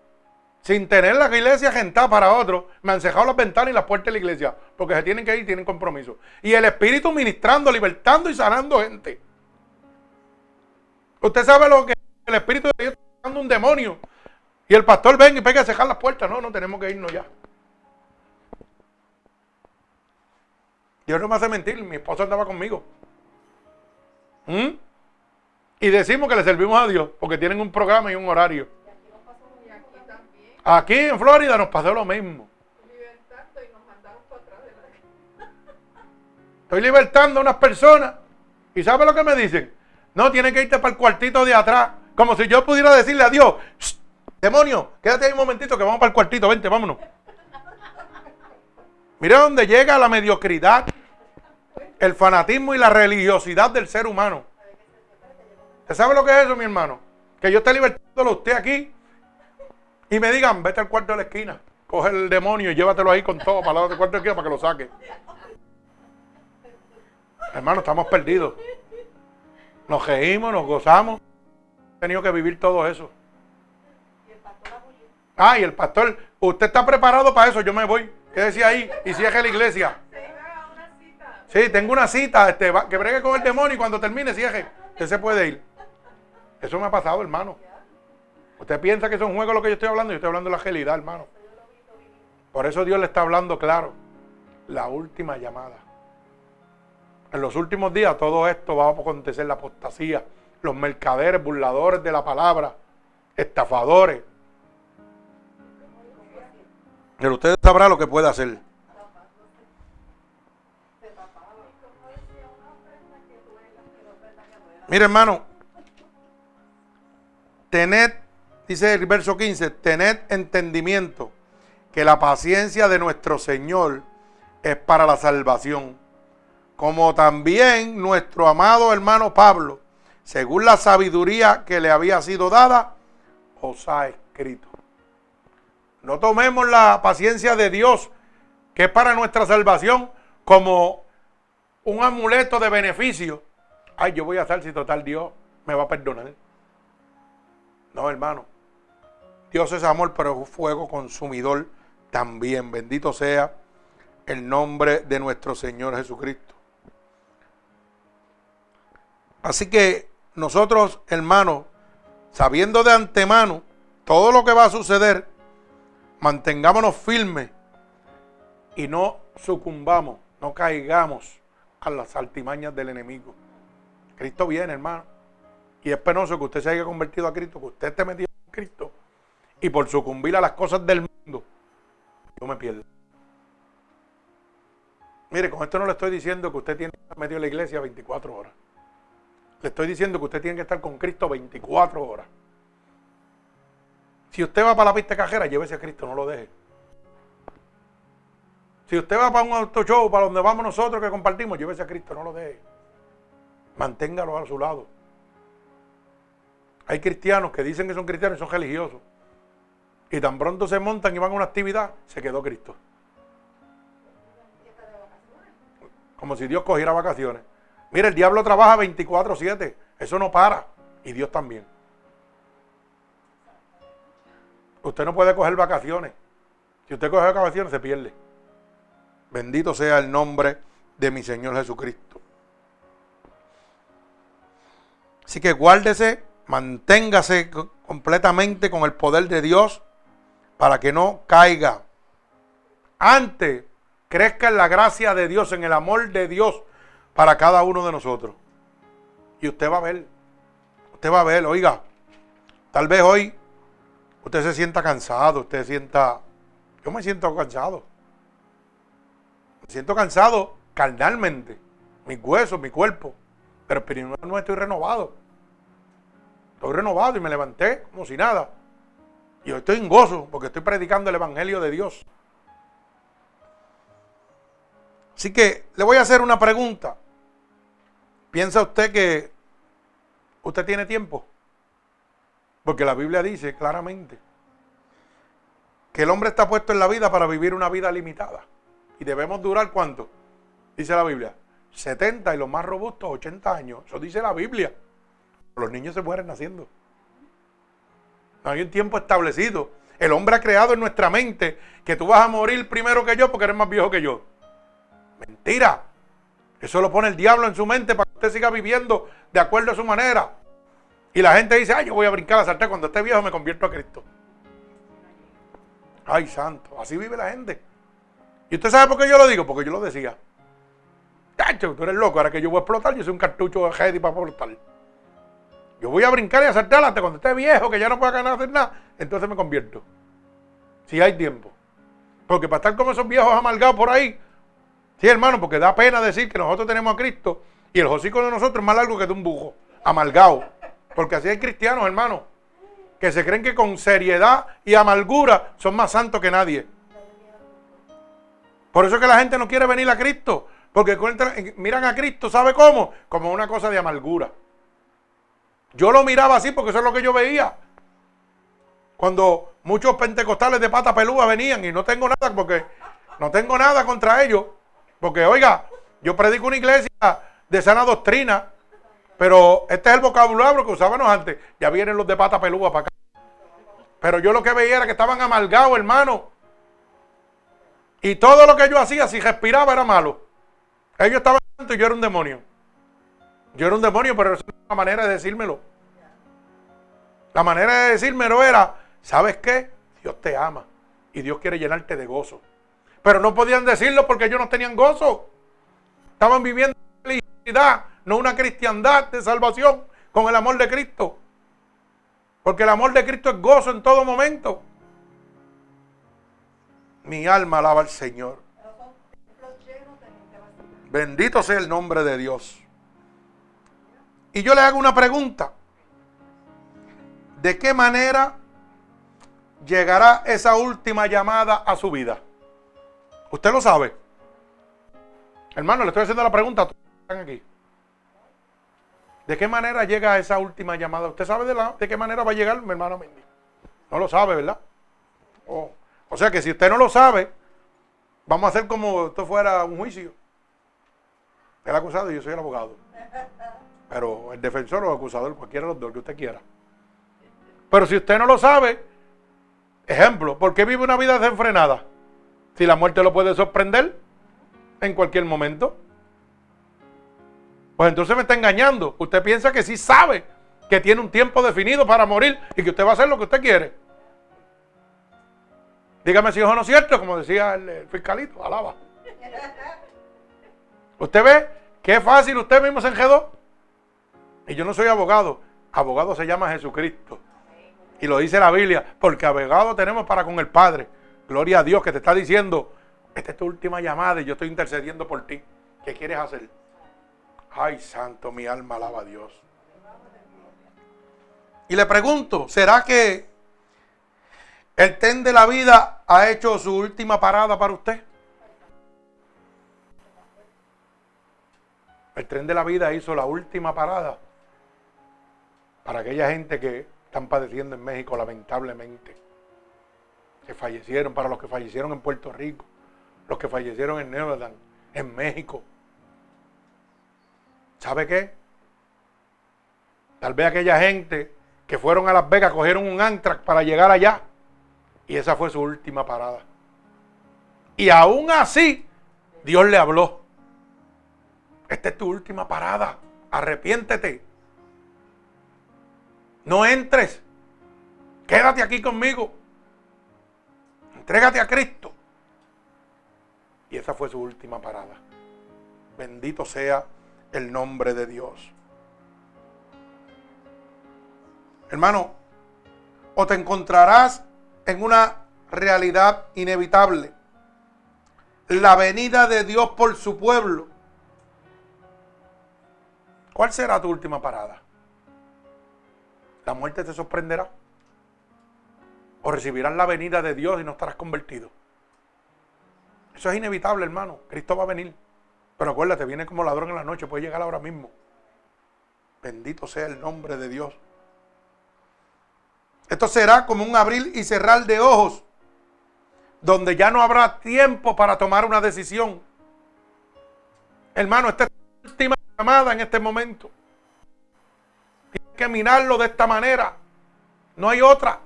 Sin tener la iglesia gentada para otro, me han cejado las ventanas y las puertas de la iglesia. Porque se tienen que ir, tienen compromiso. Y el Espíritu ministrando, libertando y sanando gente. Usted sabe lo que el Espíritu de Dios está sanando un demonio. Y el pastor ven y pega a cejar las puertas. No, no tenemos que irnos ya. Dios no me hace mentir. Mi esposo andaba conmigo. ¿Mm? Y decimos que le servimos a Dios porque tienen un programa y un horario. Aquí en Florida nos pasó lo mismo. Estoy libertando a unas personas y ¿sabe lo que me dicen? No, tienen que irte para el cuartito de atrás. Como si yo pudiera decirle a Dios, demonio, quédate ahí un momentito que vamos para el cuartito, vente, vámonos. Mira dónde llega la mediocridad, el fanatismo y la religiosidad del ser humano. ¿Usted sabe lo que es eso, mi hermano? Que yo esté libertándolo a usted aquí y me digan, vete al cuarto de la esquina, coge el demonio y llévatelo ahí con todo para el cuarto de la esquina para que lo saque. Hermano, estamos perdidos. Nos reímos, nos gozamos. He tenido que vivir todo eso. Ah, y el pastor, usted está preparado para eso, yo me voy. ¿Qué decía ahí? Y cierre la iglesia. Sí, tengo una cita, este, que bregue con el demonio y cuando termine cierre. Usted se puede ir. Eso me ha pasado, hermano. Usted piensa que es un juego lo que yo estoy hablando, yo estoy hablando de la realidad, hermano. Por eso Dios le está hablando claro. La última llamada. En los últimos días todo esto va a acontecer, la apostasía, los mercaderes, burladores de la palabra, estafadores. Pero usted sabrá lo que puede hacer. Mire hermano, tened, dice el verso 15, tened entendimiento que la paciencia de nuestro Señor es para la salvación como también nuestro amado hermano Pablo, según la sabiduría que le había sido dada, os ha escrito. No tomemos la paciencia de Dios, que es para nuestra salvación, como un amuleto de beneficio. Ay, yo voy a hacer si total Dios me va a perdonar. No, hermano. Dios es amor, pero es fuego consumidor también. Bendito sea el nombre de nuestro Señor Jesucristo. Así que nosotros, hermanos, sabiendo de antemano todo lo que va a suceder, mantengámonos firmes y no sucumbamos, no caigamos a las altimañas del enemigo. Cristo viene, hermano. Y es penoso que usted se haya convertido a Cristo, que usted esté metido en Cristo y por sucumbir a las cosas del mundo, yo me pierdo. Mire, con esto no le estoy diciendo que usted tiene que estar metido en la iglesia 24 horas. Le estoy diciendo que usted tiene que estar con Cristo 24 horas. Si usted va para la pista cajera, llévese a Cristo, no lo deje. Si usted va para un auto show, para donde vamos nosotros que compartimos, llévese a Cristo, no lo deje. Manténgalo a su lado. Hay cristianos que dicen que son cristianos y son religiosos. Y tan pronto se montan y van a una actividad, se quedó Cristo. Como si Dios cogiera vacaciones. Mira, el diablo trabaja 24/7. Eso no para. Y Dios también. Usted no puede coger vacaciones. Si usted coge vacaciones, se pierde. Bendito sea el nombre de mi Señor Jesucristo. Así que guárdese, manténgase completamente con el poder de Dios para que no caiga. Antes, crezca en la gracia de Dios, en el amor de Dios para cada uno de nosotros. Y usted va a ver, usted va a ver, oiga, tal vez hoy usted se sienta cansado, usted sienta, yo me siento cansado. Me siento cansado carnalmente, mis huesos, mi cuerpo, pero no estoy renovado. Estoy renovado y me levanté como si nada. Y hoy estoy en gozo porque estoy predicando el Evangelio de Dios. Así que le voy a hacer una pregunta. ¿Piensa usted que usted tiene tiempo? Porque la Biblia dice claramente que el hombre está puesto en la vida para vivir una vida limitada. Y debemos durar cuánto? Dice la Biblia. 70 y los más robustos 80 años. Eso dice la Biblia. Los niños se mueren naciendo. Hay un tiempo establecido. El hombre ha creado en nuestra mente que tú vas a morir primero que yo porque eres más viejo que yo. Mentira. Eso lo pone el diablo en su mente para que usted siga viviendo de acuerdo a su manera. Y la gente dice, ay, yo voy a brincar a saltar cuando esté viejo me convierto a Cristo. Ay, santo, así vive la gente. ¿Y usted sabe por qué yo lo digo? Porque yo lo decía. Tacho, tú eres loco, ahora que yo voy a explotar, yo soy un cartucho de Heidi para explotar. Yo voy a brincar y a saltar hasta cuando esté viejo, que ya no pueda ganar hacer nada, entonces me convierto. Si hay tiempo. Porque para estar como esos viejos amargados por ahí, sí, hermano, porque da pena decir que nosotros tenemos a Cristo y el hocico de nosotros es más largo que de un bujo, amargado. Porque así hay cristianos, hermano, que se creen que con seriedad y amargura son más santos que nadie. Por eso es que la gente no quiere venir a Cristo. Porque miran a Cristo, ¿sabe cómo? Como una cosa de amargura. Yo lo miraba así porque eso es lo que yo veía. Cuando muchos pentecostales de pata pelúa venían y no tengo nada porque no tengo nada contra ellos. Porque, oiga, yo predico una iglesia de sana doctrina, pero este es el vocabulario que usábamos antes. Ya vienen los de pata pelúa para acá. Pero yo lo que veía era que estaban amargados, hermano. Y todo lo que yo hacía, si respiraba, era malo. Ellos estaban y yo era un demonio. Yo era un demonio, pero esa es una manera de decírmelo. La manera de decírmelo era, ¿sabes qué? Dios te ama y Dios quiere llenarte de gozo. Pero no podían decirlo porque ellos no tenían gozo. Estaban viviendo felicidad, no una cristiandad de salvación con el amor de Cristo. Porque el amor de Cristo es gozo en todo momento. Mi alma alaba al Señor. Bendito sea el nombre de Dios. Y yo le hago una pregunta. ¿De qué manera llegará esa última llamada a su vida? Usted lo sabe. Hermano, le estoy haciendo la pregunta a todos que están aquí. ¿De qué manera llega esa última llamada? ¿Usted sabe de, la, de qué manera va a llegar, mi hermano Mendy? No lo sabe, ¿verdad? Oh. O sea que si usted no lo sabe, vamos a hacer como esto fuera un juicio. El acusado y yo soy el abogado. Pero el defensor o el acusador, cualquiera de los dos que usted quiera. Pero si usted no lo sabe, ejemplo, ¿por qué vive una vida desenfrenada? Si la muerte lo puede sorprender en cualquier momento. Pues entonces me está engañando. Usted piensa que sí sabe que tiene un tiempo definido para morir y que usted va a hacer lo que usted quiere. Dígame si es o no cierto, como decía el, fiscalito, alaba. ¿Usted ve qué fácil usted mismo se enjedó? Y yo no soy abogado. Abogado se llama Jesucristo. Y lo dice la Biblia, porque abogado tenemos para con el Padre. Gloria a Dios que te está diciendo, esta es tu última llamada y yo estoy intercediendo por ti. ¿Qué quieres hacer? Ay, santo, mi alma alaba a Dios. Y le pregunto, ¿será que el ten de la vida ha hecho su última parada para usted? El tren de la vida hizo la última parada para aquella gente que están padeciendo en México lamentablemente, que fallecieron, para los que fallecieron en Puerto Rico, los que fallecieron en Neverland, en México. ¿Sabe qué? Tal vez aquella gente que fueron a Las Vegas cogieron un Amtrak para llegar allá y esa fue su última parada. Y aún así, Dios le habló. Esta es tu última parada. Arrepiéntete. No entres. Quédate aquí conmigo. Entrégate a Cristo. Y esa fue su última parada. Bendito sea el nombre de Dios. Hermano, o te encontrarás en una realidad inevitable. La venida de Dios por su pueblo. ¿Cuál será tu última parada? ¿La muerte te sorprenderá? ¿O recibirás la venida de Dios y no estarás convertido? Eso es inevitable, hermano. Cristo va a venir. Pero acuérdate, viene como ladrón en la noche, puede llegar ahora mismo. Bendito sea el nombre de Dios. Esto será como un abrir y cerrar de ojos, donde ya no habrá tiempo para tomar una decisión. Hermano, esta es la última llamada en este momento. Que mirarlo de esta manera. No hay otra.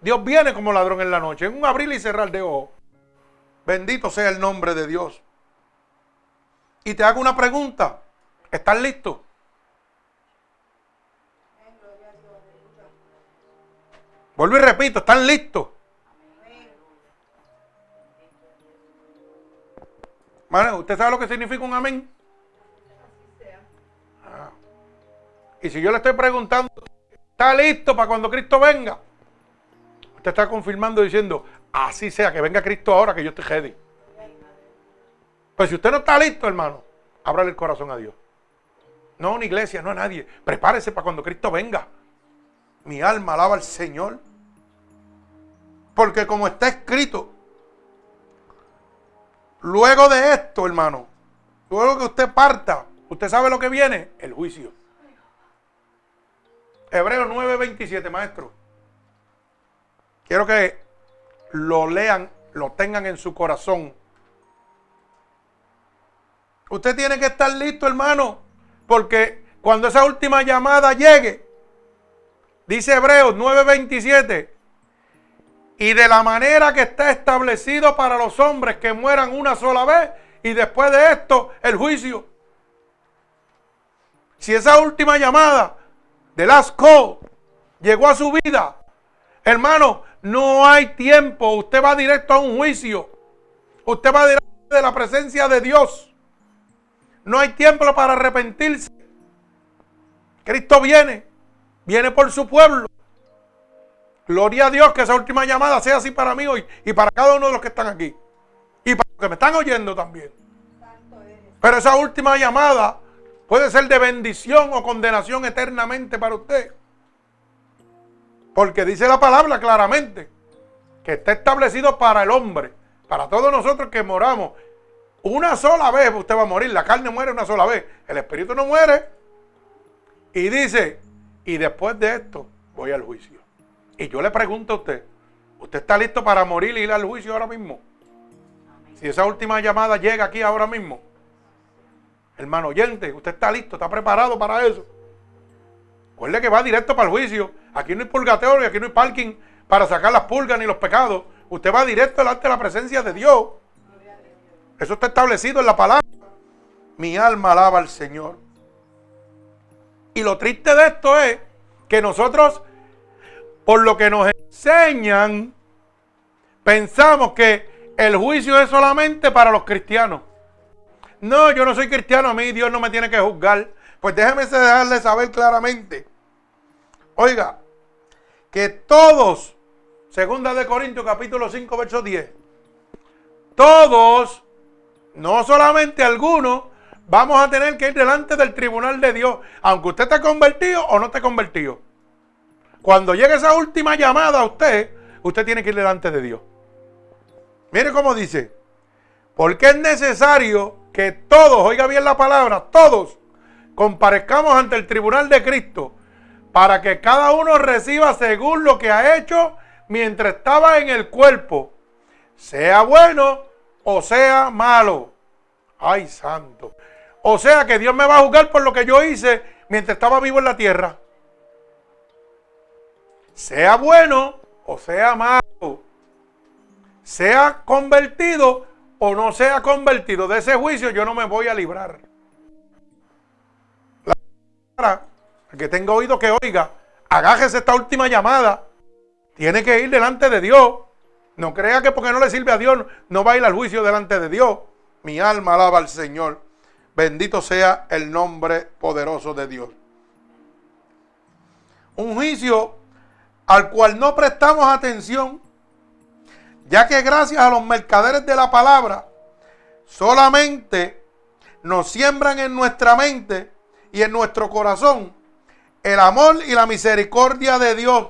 Dios viene como ladrón en la noche, en un abrir y cerrar de ojos. Bendito sea el nombre de Dios. Y te hago una pregunta. ¿Estás listo? Vuelvo y repito, ¿están listos? ¿usted sabe lo que significa un amén? Y si yo le estoy preguntando, ¿está listo para cuando Cristo venga? Usted está confirmando diciendo, así sea, que venga Cristo ahora, que yo estoy ready. Pues si usted no está listo, hermano, ábrale el corazón a Dios. No a una iglesia, no a nadie. Prepárese para cuando Cristo venga. Mi alma alaba al Señor. Porque como está escrito, luego de esto, hermano, luego que usted parta, usted sabe lo que viene, el juicio. Hebreo 9:27, maestro. Quiero que lo lean, lo tengan en su corazón. Usted tiene que estar listo, hermano, porque cuando esa última llamada llegue, dice Hebreos 9:27, y de la manera que está establecido para los hombres que mueran una sola vez y después de esto el juicio. Si esa última llamada de las call llegó a su vida, hermano, no hay tiempo. Usted va directo a un juicio. Usted va directo de la presencia de Dios. No hay tiempo para arrepentirse. Cristo viene, viene por su pueblo. Gloria a Dios que esa última llamada sea así para mí hoy y para cada uno de los que están aquí. Y para los que me están oyendo también. Pero esa última llamada puede ser de bendición o condenación eternamente para usted. Porque dice la palabra claramente que está establecido para el hombre, para todos nosotros que moramos. Una sola vez usted va a morir, la carne muere una sola vez, el espíritu no muere. Y dice, y después de esto voy al juicio. Y yo le pregunto a usted, ¿usted está listo para morir y ir al juicio ahora mismo? Si esa última llamada llega aquí ahora mismo. Hermano oyente, ¿usted está listo? ¿Está preparado para eso? Recuerde que va directo para el juicio. Aquí no hay purgatorio, aquí no hay parking para sacar las pulgas ni los pecados. Usted va directo delante de la presencia de Dios. Eso está establecido en la palabra. Mi alma alaba al Señor. Y lo triste de esto es que nosotros por lo que nos enseñan, pensamos que el juicio es solamente para los cristianos. No, yo no soy cristiano, a mí Dios no me tiene que juzgar. Pues déjeme dejarle saber claramente. Oiga, que todos, segunda de Corintios capítulo 5, verso 10, todos, no solamente algunos, vamos a tener que ir delante del tribunal de Dios, aunque usted esté convertido o no esté convertido. Cuando llegue esa última llamada a usted, usted tiene que ir delante de Dios. Mire cómo dice, porque es necesario que todos, oiga bien la palabra, todos comparezcamos ante el tribunal de Cristo para que cada uno reciba según lo que ha hecho mientras estaba en el cuerpo, sea bueno o sea malo. Ay, santo. O sea que Dios me va a juzgar por lo que yo hice mientras estaba vivo en la tierra sea bueno o sea malo, sea convertido o no sea convertido, de ese juicio yo no me voy a librar. La que tenga oído que oiga, agájese esta última llamada. Tiene que ir delante de Dios. No crea que porque no le sirve a Dios no va a ir al juicio delante de Dios. Mi alma alaba al Señor. Bendito sea el nombre poderoso de Dios. Un juicio al cual no prestamos atención, ya que gracias a los mercaderes de la palabra, solamente nos siembran en nuestra mente y en nuestro corazón el amor y la misericordia de Dios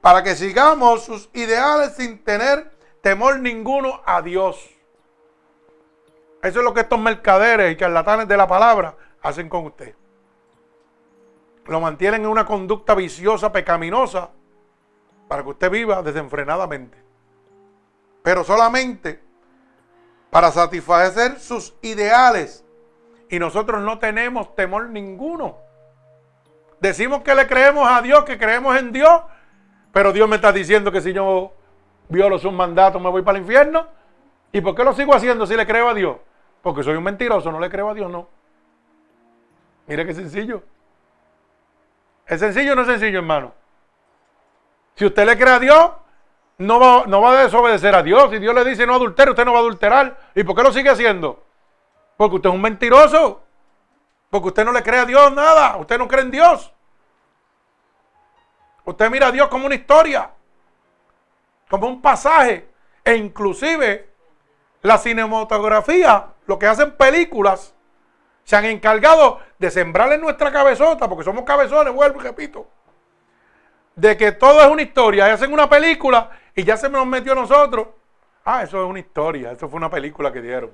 para que sigamos sus ideales sin tener temor ninguno a Dios. Eso es lo que estos mercaderes y charlatanes de la palabra hacen con usted. Lo mantienen en una conducta viciosa, pecaminosa, para que usted viva desenfrenadamente. Pero solamente para satisfacer sus ideales. Y nosotros no tenemos temor ninguno. Decimos que le creemos a Dios, que creemos en Dios, pero Dios me está diciendo que si yo violo sus mandatos me voy para el infierno. ¿Y por qué lo sigo haciendo si le creo a Dios? Porque soy un mentiroso, no le creo a Dios, no. Mire qué sencillo. ¿Es sencillo o no es sencillo, hermano? Si usted le cree a Dios, no va, no va a desobedecer a Dios. Si Dios le dice no adultere, usted no va a adulterar. ¿Y por qué lo sigue haciendo? Porque usted es un mentiroso. Porque usted no le cree a Dios nada. Usted no cree en Dios. Usted mira a Dios como una historia. Como un pasaje. E inclusive la cinematografía, lo que hacen películas, se han encargado de sembrar en nuestra cabezota, porque somos cabezones, vuelvo y repito de que todo es una historia. Hacen una película y ya se nos metió a nosotros. Ah, eso es una historia. Eso fue una película que dieron.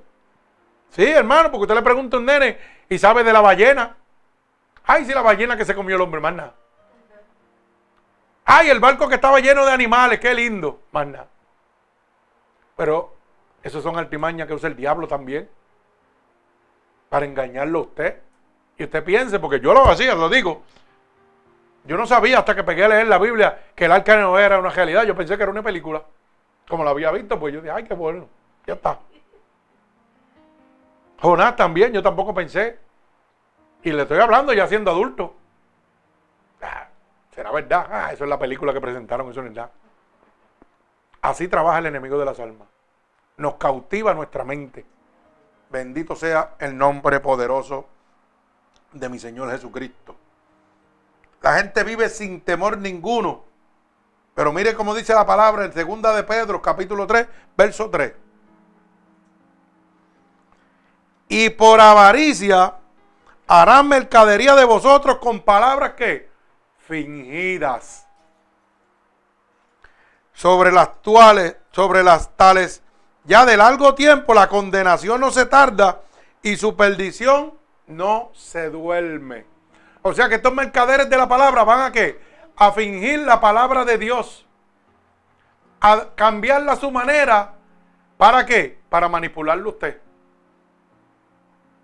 Sí, hermano, porque usted le pregunta a un nene y sabe de la ballena. Ay, sí, la ballena que se comió el hombre, más. Ay, el barco que estaba lleno de animales, qué lindo, más. Pero esos son artimañas que usa el diablo también. Para engañarlo a usted. Y usted piense, porque yo lo hacía, lo digo. Yo no sabía hasta que pegué a leer la Biblia que el arca no era una realidad. Yo pensé que era una película. Como la había visto, pues yo dije, ay, qué bueno. Ya está. Jonás también, yo tampoco pensé. Y le estoy hablando ya siendo adulto. Ah, será verdad. Ah, eso es la película que presentaron, eso no es verdad. Así trabaja el enemigo de las almas. Nos cautiva nuestra mente. Bendito sea el nombre poderoso de mi Señor Jesucristo. La gente vive sin temor ninguno. Pero mire cómo dice la palabra en segunda de Pedro, capítulo 3, verso 3. Y por avaricia harán mercadería de vosotros con palabras que fingidas. Sobre las actuales, sobre las tales, ya de largo tiempo la condenación no se tarda y su perdición no se duerme. O sea que estos mercaderes de la palabra van a qué? A fingir la palabra de Dios. A cambiarla a su manera. ¿Para qué? Para manipularlo usted.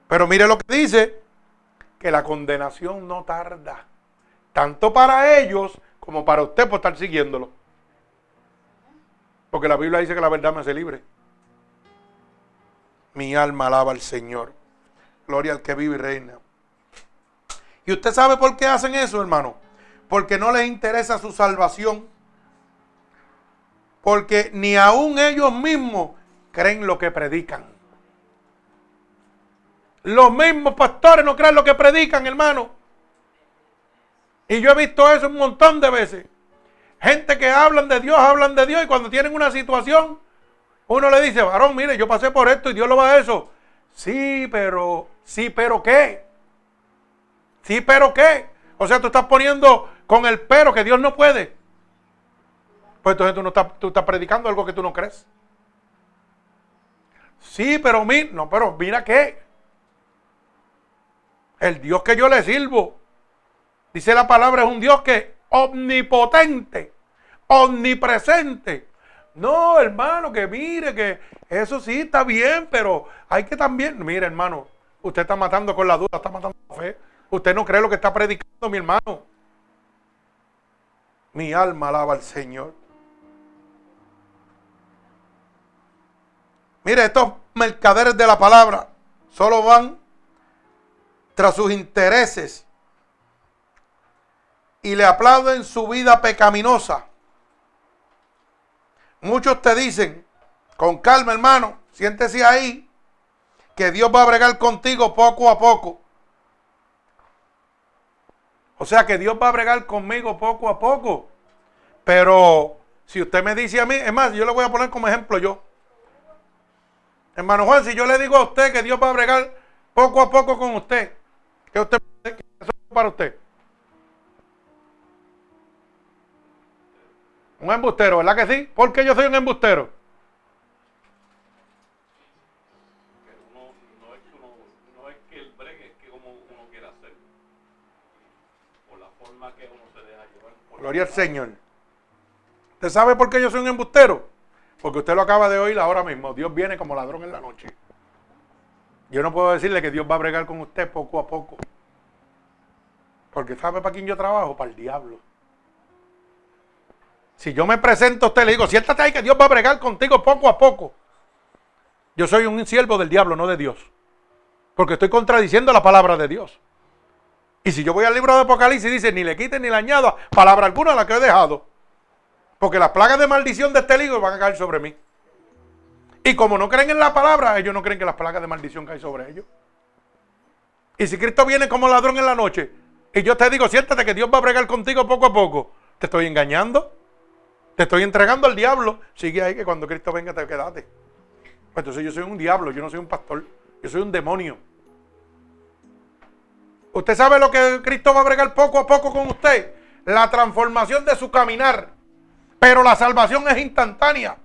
Pero mire lo que dice, que la condenación no tarda. Tanto para ellos como para usted por estar siguiéndolo. Porque la Biblia dice que la verdad me hace libre. Mi alma alaba al Señor. Gloria al que vive y reina. ¿Y usted sabe por qué hacen eso, hermano? Porque no les interesa su salvación. Porque ni aún ellos mismos creen lo que predican. Los mismos pastores no creen lo que predican, hermano. Y yo he visto eso un montón de veces. Gente que hablan de Dios, hablan de Dios y cuando tienen una situación, uno le dice, varón, mire, yo pasé por esto y Dios lo va a eso. Sí, pero, sí, pero ¿qué? Sí, pero ¿qué? O sea, tú estás poniendo con el pero que Dios no puede. Pues entonces tú no estás, tú estás predicando algo que tú no crees. Sí, pero mira, no, pero mira qué. El Dios que yo le sirvo, dice la palabra, es un Dios que omnipotente, omnipresente. No, hermano, que mire, que eso sí está bien, pero hay que también, mire, hermano, usted está matando con la duda, está matando con la fe. Usted no cree lo que está predicando mi hermano. Mi alma alaba al Señor. Mire, estos mercaderes de la palabra solo van tras sus intereses. y le aplauden su vida pecaminosa. Muchos te dicen, con calma hermano, siéntese ahí, que Dios va a bregar contigo poco a poco. O sea que Dios va a bregar conmigo poco a poco. Pero si usted me dice a mí, es más, yo le voy a poner como ejemplo yo. Hermano Juan, si yo le digo a usted que Dios va a bregar poco a poco con usted, ¿qué usted qué es para usted? Un embustero, ¿verdad que sí? ¿Por qué yo soy un embustero? Gloria al Señor. ¿Usted sabe por qué yo soy un embustero? Porque usted lo acaba de oír ahora mismo. Dios viene como ladrón en la noche. Yo no puedo decirle que Dios va a bregar con usted poco a poco. Porque ¿sabe para quién yo trabajo? Para el diablo. Si yo me presento a usted le digo, siéntate ahí que Dios va a bregar contigo poco a poco. Yo soy un siervo del diablo, no de Dios. Porque estoy contradiciendo la palabra de Dios. Y si yo voy al libro de Apocalipsis, dice, ni le quiten ni le añada palabra alguna a la que he dejado. Porque las plagas de maldición de este libro van a caer sobre mí. Y como no creen en la palabra, ellos no creen que las plagas de maldición caen sobre ellos. Y si Cristo viene como ladrón en la noche, y yo te digo, siéntate que Dios va a bregar contigo poco a poco, te estoy engañando. Te estoy entregando al diablo. Sigue ahí que cuando Cristo venga te quedate. Pues entonces yo soy un diablo, yo no soy un pastor, yo soy un demonio. ¿Usted sabe lo que Cristo va a bregar poco a poco con usted? La transformación de su caminar. Pero la salvación es instantánea.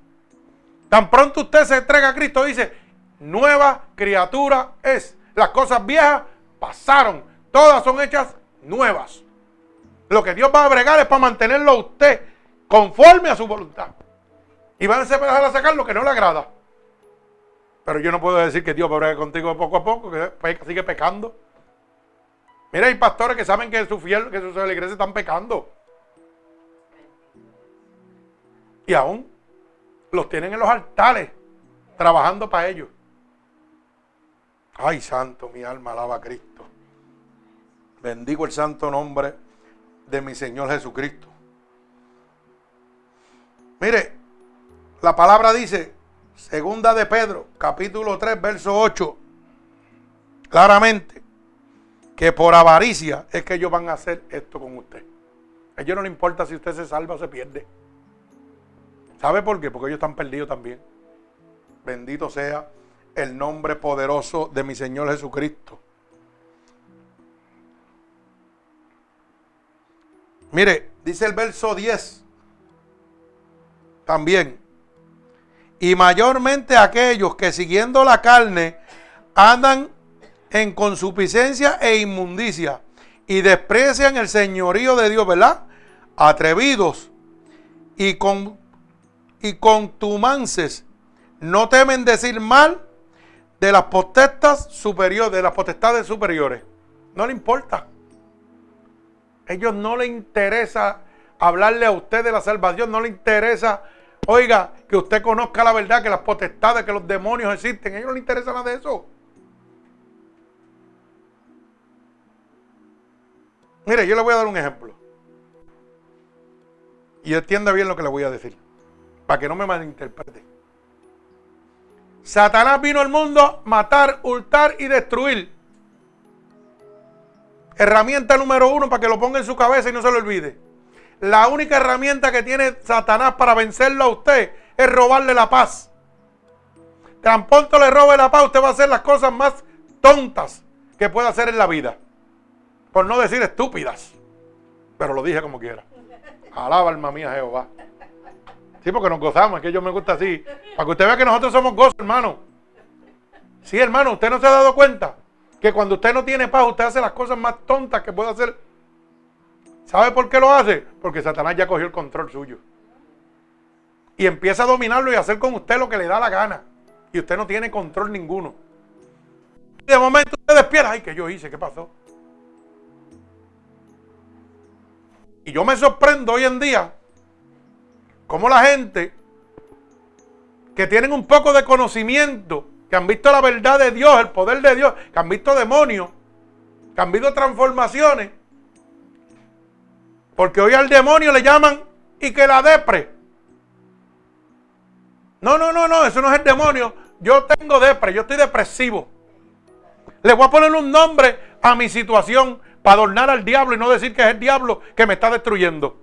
Tan pronto usted se entrega a Cristo, dice, nueva criatura es. Las cosas viejas pasaron. Todas son hechas nuevas. Lo que Dios va a bregar es para mantenerlo a usted conforme a su voluntad. Y van a empezar a sacar lo que no le agrada. Pero yo no puedo decir que Dios va a bregar contigo poco a poco, que peca- sigue pecando. Mira, hay pastores que saben que sus fieles, que sus feligreses están pecando. Y aún los tienen en los altares, trabajando para ellos. Ay, santo, mi alma alaba a Cristo. Bendigo el santo nombre de mi Señor Jesucristo. Mire, la palabra dice, segunda de Pedro, capítulo 3, verso 8, claramente, que por avaricia es que ellos van a hacer esto con usted. A ellos no les importa si usted se salva o se pierde. ¿Sabe por qué? Porque ellos están perdidos también. Bendito sea el nombre poderoso de mi Señor Jesucristo. Mire, dice el verso 10 también. Y mayormente aquellos que siguiendo la carne andan en consuficiencia e inmundicia y desprecian el señorío de Dios, ¿verdad? Atrevidos y con y contumances no temen decir mal de las potestas superiores, de las potestades superiores. No le importa. ellos no les interesa hablarle a usted de la salvación, no le interesa, oiga, que usted conozca la verdad, que las potestades, que los demonios existen. A ellos no les interesa nada de eso. Mire, yo le voy a dar un ejemplo. Y entienda bien lo que le voy a decir. Para que no me malinterprete. Satanás vino al mundo matar, hurtar y destruir. Herramienta número uno para que lo ponga en su cabeza y no se lo olvide. La única herramienta que tiene Satanás para vencerlo a usted es robarle la paz. Tan pronto le robe la paz, usted va a hacer las cosas más tontas que pueda hacer en la vida. Por no decir estúpidas. Pero lo dije como quiera. Alaba alma mía Jehová. Sí, porque nos gozamos, es que yo me gusta así. Para que usted vea que nosotros somos gozos, hermano. Sí, hermano, usted no se ha dado cuenta que cuando usted no tiene paz, usted hace las cosas más tontas que puede hacer. ¿Sabe por qué lo hace? Porque Satanás ya cogió el control suyo. Y empieza a dominarlo y a hacer con usted lo que le da la gana. Y usted no tiene control ninguno. Y de momento usted despierta. Ay, ¿qué yo hice? ¿Qué pasó? Y yo me sorprendo hoy en día cómo la gente que tienen un poco de conocimiento, que han visto la verdad de Dios, el poder de Dios, que han visto demonios, que han visto transformaciones, Porque hoy al demonio le llaman y que la depre. No, no, no, no, eso no es el demonio. Yo tengo depre, yo estoy depresivo. Le voy a poner un nombre a mi situación para adornar al diablo y no decir que es el diablo que me está destruyendo.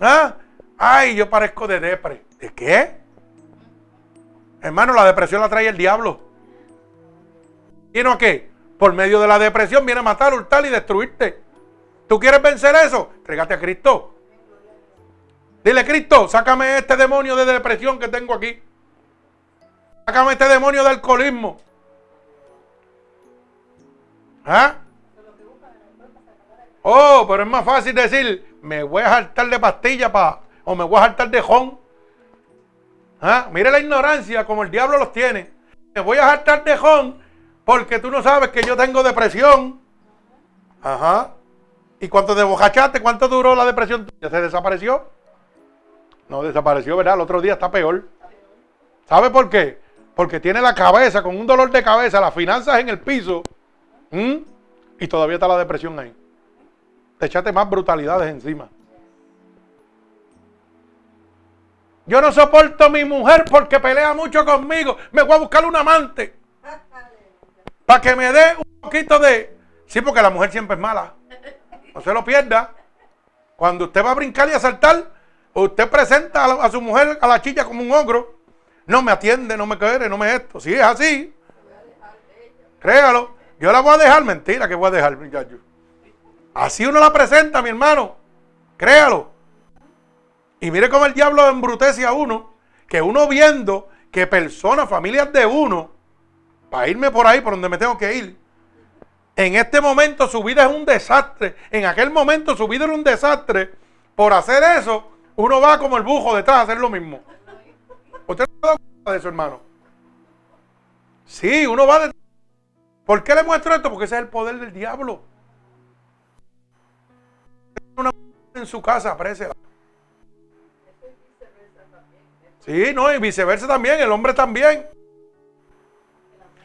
¿Ah? Ay, yo parezco de depre. ¿De qué? Hermano, la depresión la trae el diablo. ¿Vino a qué? Por medio de la depresión viene a matar, hurtar y destruirte. ¿Tú quieres vencer eso? Trégate a Cristo. Dile, Cristo, sácame este demonio de depresión que tengo aquí. Sácame este demonio de alcoholismo. ¿Ah? Oh, pero es más fácil decir, me voy a saltar de pastilla pa, o me voy a saltar de jón. ¿Ah? Mire la ignorancia como el diablo los tiene. Me voy a saltar de jón porque tú no sabes que yo tengo depresión. Ajá. ¿Y cuánto de bocachaste? ¿Cuánto duró la depresión? ¿Ya se desapareció? No desapareció, ¿verdad? El otro día está peor. ¿Sabe por qué? Porque tiene la cabeza con un dolor de cabeza, las finanzas en el piso. Y todavía está la depresión ahí. Te echaste más brutalidades encima. Yo no soporto a mi mujer porque pelea mucho conmigo. Me voy a buscar un amante. Para que me dé un poquito de... Sí, porque la mujer siempre es mala. No se lo pierda. Cuando usted va a brincar y a saltar, usted presenta a, su mujer, a la chilla, como un ogro. No me atiende, no me quiere, no me esto. Si es así, créalo. Yo la voy a dejar, mentira que voy a dejar, muchacho. Así uno la presenta, mi hermano. Créalo. Y mire cómo el diablo embrutece a uno, que uno viendo que personas, familias de uno, para irme por ahí, por donde me tengo que ir, en este momento su vida es un desastre. En aquel momento su vida era un desastre. Por hacer eso, uno va como el bujo detrás a hacer lo mismo. ¿Usted no se da cuenta de eso, hermano? Sí, uno va detrás. ¿Por qué le muestro esto? Porque ese es el poder del diablo. Una en su casa, apréciala. Sí, no, y viceversa también, el hombre también.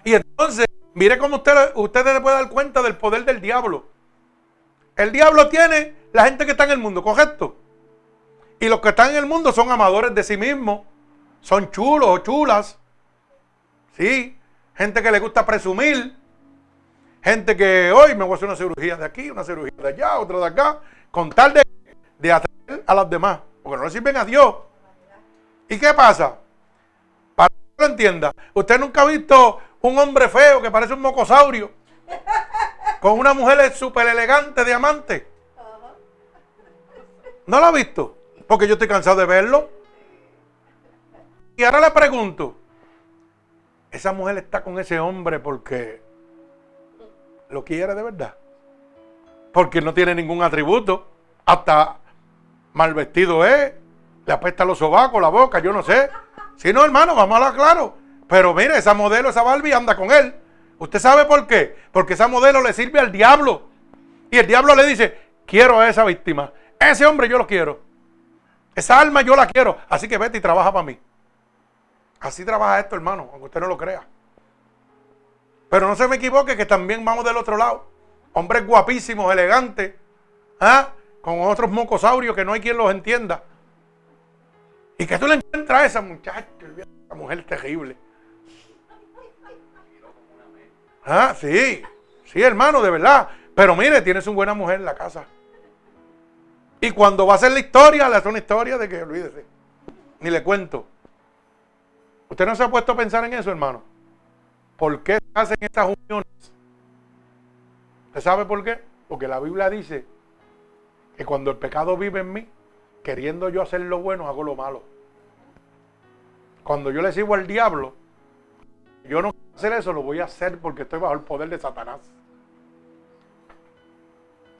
Y entonces, mire cómo usted, usted se puede dar cuenta del poder del diablo. El diablo tiene la gente que está en el mundo, ¿correcto? Y los que están en el mundo son amadores de sí mismos, son chulos o chulas. Sí, gente que le gusta presumir, gente que hoy me voy a hacer una cirugía de aquí, una cirugía de allá, otra de acá, con tal de, de atraer a los demás, porque no le sirven a Dios. ¿Y qué pasa? Para que lo entienda, usted nunca ha visto un hombre feo que parece un mocosaurio con una mujer súper elegante, diamante. ¿No lo ha visto? Porque yo estoy cansado de verlo. Y ahora le pregunto, esa mujer está con ese hombre porque lo quiere de verdad. Porque no tiene ningún atributo. Hasta mal vestido es le apesta los sobacos, la boca, yo no sé. Si no, hermano, vamos a hablar claro. Pero mire, esa modelo, esa Barbie anda con él. ¿Usted sabe por qué? Porque esa modelo le sirve al diablo. Y el diablo le dice, quiero a esa víctima. Ese hombre yo lo quiero. Esa alma yo la quiero. Así que vete y trabaja para mí. Así trabaja esto, hermano, aunque usted no lo crea. Pero no se me equivoque que también vamos del otro lado. Hombres guapísimos, elegantes, ¿ah? con otros mocosaurios que no hay quien los entienda. Y que tú le encuentras a esa muchacha, esa mujer terrible. Ah, sí, sí, hermano, de verdad. Pero mire, tienes una buena mujer en la casa. Y cuando va a hacer la historia, le hace una historia de que olvídese. Ni le cuento. ¿Usted no se ha puesto a pensar en eso, hermano? ¿Por qué se hacen estas uniones? ¿Usted sabe por qué? Porque la Biblia dice que cuando el pecado vive en mí, queriendo yo hacer lo bueno, hago lo malo. Cuando yo le sigo al diablo, yo no quiero hacer eso, lo voy a hacer porque estoy bajo el poder de Satanás.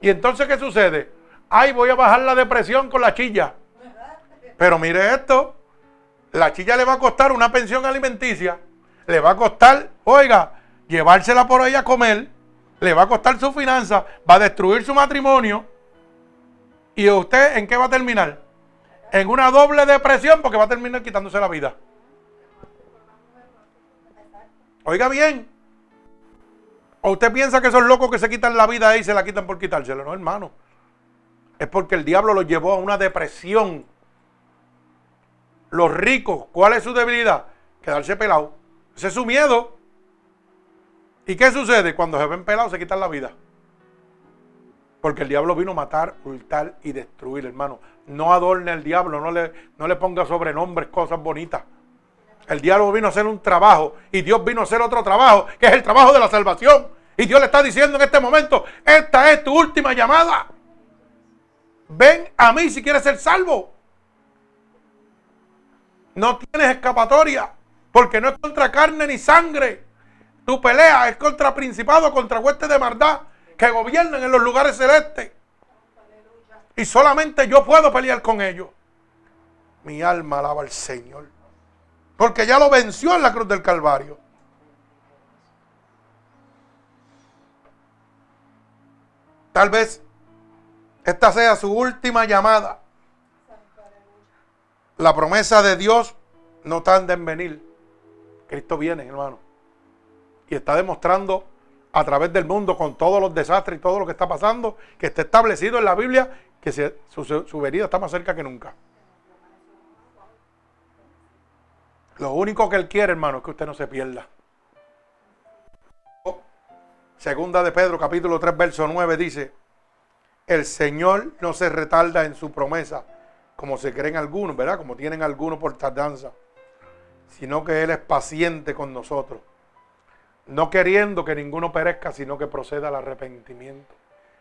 Y entonces, ¿qué sucede? Ay, voy a bajar la depresión con la chilla. Pero mire esto, la chilla le va a costar una pensión alimenticia, le va a costar, oiga, llevársela por ahí a comer, le va a costar su finanza, va a destruir su matrimonio ¿Y usted en qué va a terminar? En una doble depresión porque va a terminar quitándose la vida. Oiga bien. ¿O usted piensa que son locos que se quitan la vida ahí se la quitan por quitárselo? No, hermano. es porque el diablo los llevó a una depresión. Los ricos, ¿cuál es su debilidad? Quedarse pelado. Ese es su miedo. ¿Y qué sucede? Cuando se ven pelados se quitan la vida. Porque el diablo vino a matar, hurtar y destruir, hermano. No adorne al diablo, no le, no le ponga sobrenombres, cosas bonitas. El diablo vino a hacer un trabajo y Dios vino a hacer otro trabajo, que es el trabajo de la salvación. Y Dios le está diciendo en este momento, esta es tu última llamada. Ven a mí si quieres ser salvo. No tienes escapatoria, porque no es contra carne ni sangre. Tu pelea es contra principado, contra huestes de maldad que gobiernan en los lugares celestes. Y solamente yo puedo pelear con ellos. Mi alma alaba al Señor. Porque ya lo venció en la cruz del Calvario. Tal vez esta sea su última llamada. La promesa de Dios no tarda en venir. Cristo viene, hermano. Y está demostrando a través del mundo con todos los desastres y todo lo que está pasando, que está establecido en la Biblia que su, venida está más cerca que nunca. Lo único que Él quiere, hermano, es que usted no se pierda. Segunda de Pedro, capítulo 3, verso 9, dice, el Señor no se retarda en su promesa, como se creen algunos, ¿verdad? Como tienen algunos por tardanza, sino que Él es paciente con nosotros no queriendo que ninguno perezca, sino que proceda al arrepentimiento.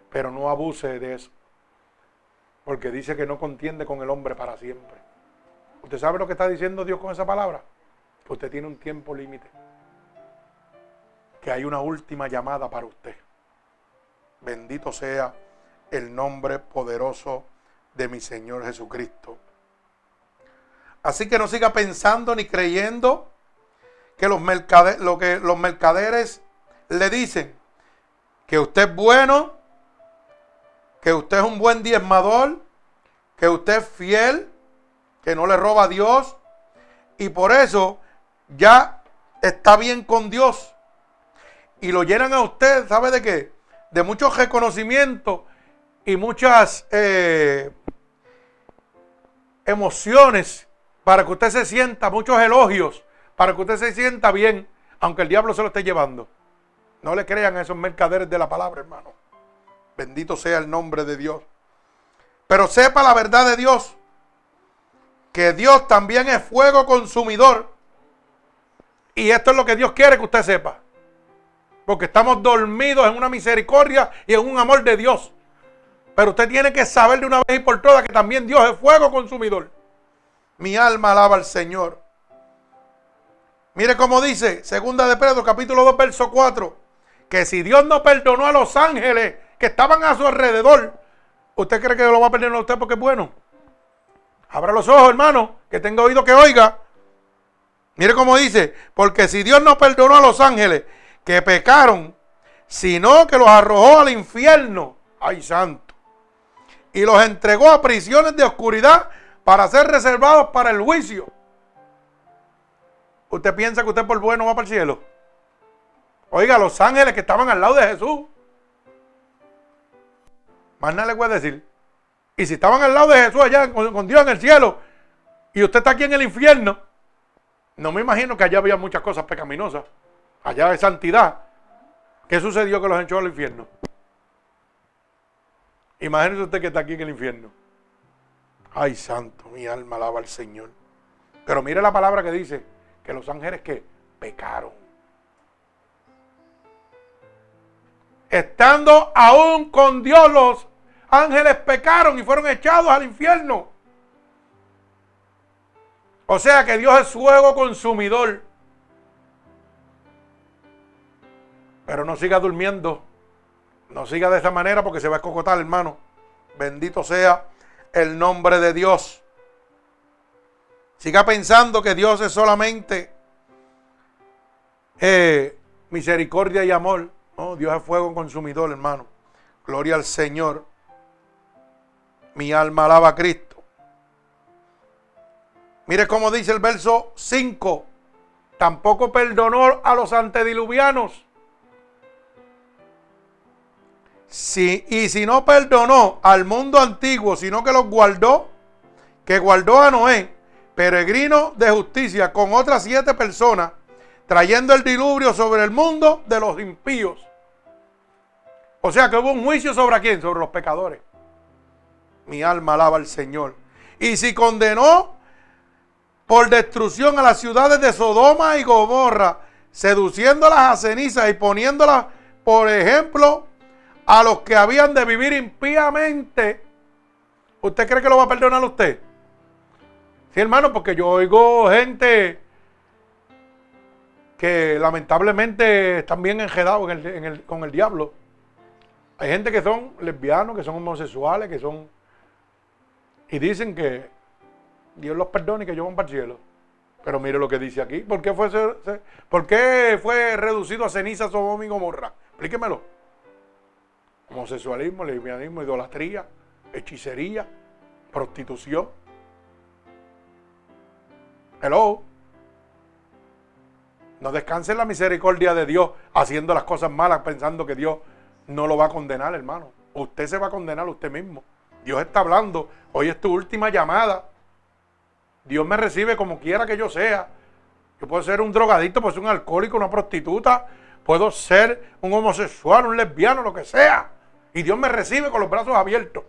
Pero no abuse de eso. Porque dice que no contiende con el hombre para siempre. ¿Usted sabe lo que está diciendo Dios con esa palabra? Que usted tiene un tiempo límite. Que hay una última llamada para usted. Bendito sea el nombre poderoso de mi Señor Jesucristo. Así que no siga pensando ni creyendo que los, lo que los mercaderes le dicen que usted es bueno, que usted es un buen diezmador, que usted es fiel, que no le roba a Dios y por eso ya está bien con Dios. Y lo llenan a usted, ¿sabe de qué? De muchos reconocimientos y muchas eh, emociones para que usted se sienta, muchos elogios para que usted se sienta bien, aunque el diablo se lo esté llevando. No le crean a esos mercaderes de la palabra, hermano. Bendito sea el nombre de Dios. Pero sepa la verdad de Dios, que Dios también es fuego consumidor. Y esto es lo que Dios quiere que usted sepa. Porque estamos dormidos en una misericordia y en un amor de Dios. Pero usted tiene que saber de una vez y por todas que también Dios es fuego consumidor. Mi alma alaba al Señor. Mire cómo dice, segunda de Pedro, capítulo 2, verso 4, que si Dios no perdonó a los ángeles que estaban a su alrededor, ¿usted cree que lo va a perdonar a usted porque es bueno? Abra los ojos, hermano, que tenga oído que oiga. Mire cómo dice, porque si Dios no perdonó a los ángeles que pecaron, sino que los arrojó al infierno, ay santo, y los entregó a prisiones de oscuridad para ser reservados para el juicio. ¿Usted piensa que usted por bueno va para el cielo? Oiga, los ángeles que estaban al lado de Jesús. Más nada le voy decir. Y si estaban al lado de Jesús allá con, Dios en el cielo y usted está aquí en el infierno, no me imagino que allá había muchas cosas pecaminosas. Allá de santidad. ¿Qué sucedió que los echó al infierno? Imagínese usted que está aquí en el infierno. Ay, santo, mi alma alaba al Señor. Pero mire la palabra que dice que los ángeles que pecaron. Estando aún con Dios, los ángeles pecaron y fueron echados al infierno. O sea que Dios es fuego consumidor. Pero no siga durmiendo. No siga de esa manera porque se va a escocotar, hermano. Bendito sea el nombre de Dios. Siga pensando que Dios es solamente eh, misericordia y amor. Dios es fuego consumidor, hermano. Gloria al Señor. Mi alma alaba a Cristo. Mire cómo dice el verso 5. Tampoco perdonó a los antediluvianos Si, y si no perdonó al mundo antiguo, sino que los guardó, que guardó a Noé, peregrino de justicia, con otras siete personas, trayendo el diluvio sobre el mundo de los impíos. O sea que hubo un juicio sobre quién, sobre los pecadores. Mi alma alaba al Señor. Y si condenó por destrucción a las ciudades de Sodoma y Gomorra, seduciéndolas a cenizas y poniéndolas, por ejemplo, a los que habían de vivir impíamente, ¿usted cree que lo va a perdonar usted? Sí, hermano, porque yo oigo gente que lamentablemente están bien enredados con el diablo. Hay gente que son lesbianos, que son homosexuales, que son... Y dicen que Dios los perdone y que yo van para el cielo. Pero mire lo que dice aquí. ¿Por qué fue, ¿por qué fue reducido a ceniza Sodoma y Gomorra? Explíquemelo. Homosexualismo, lesbianismo, idolatría, hechicería, prostitución. Hello. No descanse en la misericordia de Dios haciendo las cosas malas pensando que Dios no lo va a condenar, hermano. Usted se va a condenar usted mismo. Dios está hablando. Hoy es tu última llamada. Dios me recibe como quiera que yo sea. Yo puedo ser un drogadicto, puedo ser un alcohólico, una prostituta, puedo ser un homosexual, un lesbiano, lo que sea. Y Dios me recibe con los brazos abiertos.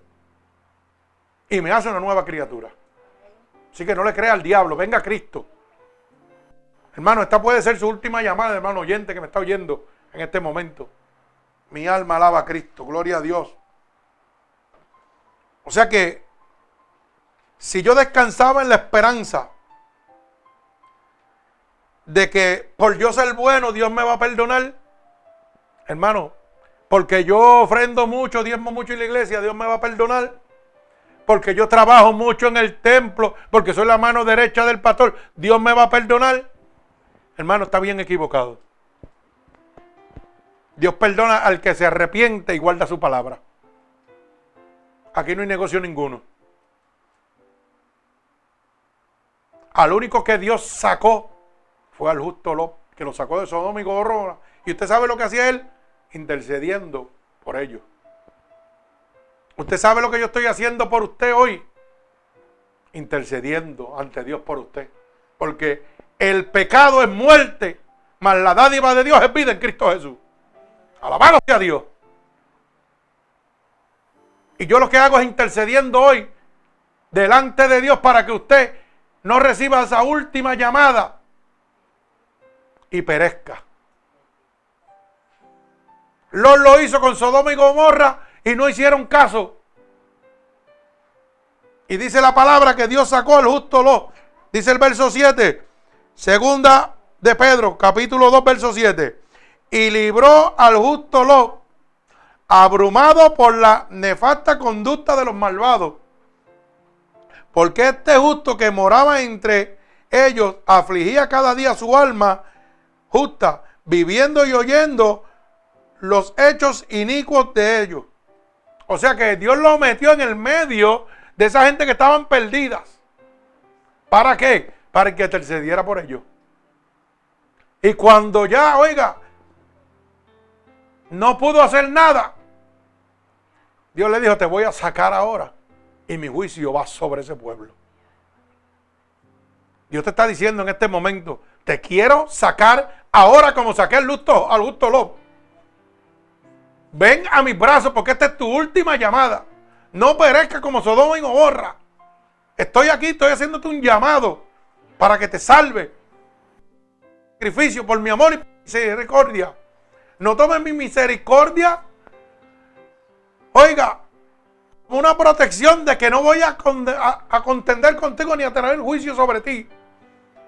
Y me hace una nueva criatura. Así que no le crea al diablo, venga Cristo. Hermano, esta puede ser su última llamada, hermano oyente que me está oyendo en este momento. Mi alma alaba a Cristo, gloria a Dios. O sea que si yo descansaba en la esperanza de que por yo ser bueno Dios me va a perdonar, hermano, porque yo ofrendo mucho, diezmo mucho en la iglesia, Dios me va a perdonar. Porque yo trabajo mucho en el templo, porque soy la mano derecha del pastor, Dios me va a perdonar. Hermano, está bien equivocado. Dios perdona al que se arrepiente y guarda su palabra. Aquí no hay negocio ninguno. Al único que Dios sacó fue al justo Lot, que lo sacó de Sodoma y Gomorra. Y usted sabe lo que hacía él, intercediendo por ellos. Usted sabe lo que yo estoy haciendo por usted hoy, intercediendo ante Dios por usted. Porque el pecado es muerte, mas la dádiva de Dios es vida en Cristo Jesús. Alabado sea Dios. Y yo lo que hago es intercediendo hoy delante de Dios para que usted no reciba esa última llamada y perezca. Lot lo hizo con Sodoma y Gomorra y no hicieron caso. Y dice la palabra que Dios sacó al justo Lot. Dice el verso 7. Segunda de Pedro, capítulo 2, verso 7 y libró al justo Lot, abrumado por la nefasta conducta de los malvados. Porque este justo que moraba entre ellos afligía cada día su alma justa, viviendo y oyendo los hechos inicuos de ellos. O sea que Dios lo metió en el medio de esa gente que estaban perdidas. ¿Para qué? Para que intercediera por ellos. Y cuando ya, oiga, no pudo hacer nada. Dios le dijo, te voy a sacar ahora y mi juicio va sobre ese pueblo. Dios te está diciendo en este momento, te quiero sacar ahora como saqué al justo, al. Ven a mis brazos porque esta es tu última llamada. No perezca como Sodoma y Gomorra. Estoy aquí, estoy haciéndote un llamado para que te salve. Sacrificio por mi amor y misericordia. No tomen mi misericordia. Oiga, una protección de que no voy a, contender contigo ni a tener juicio sobre ti.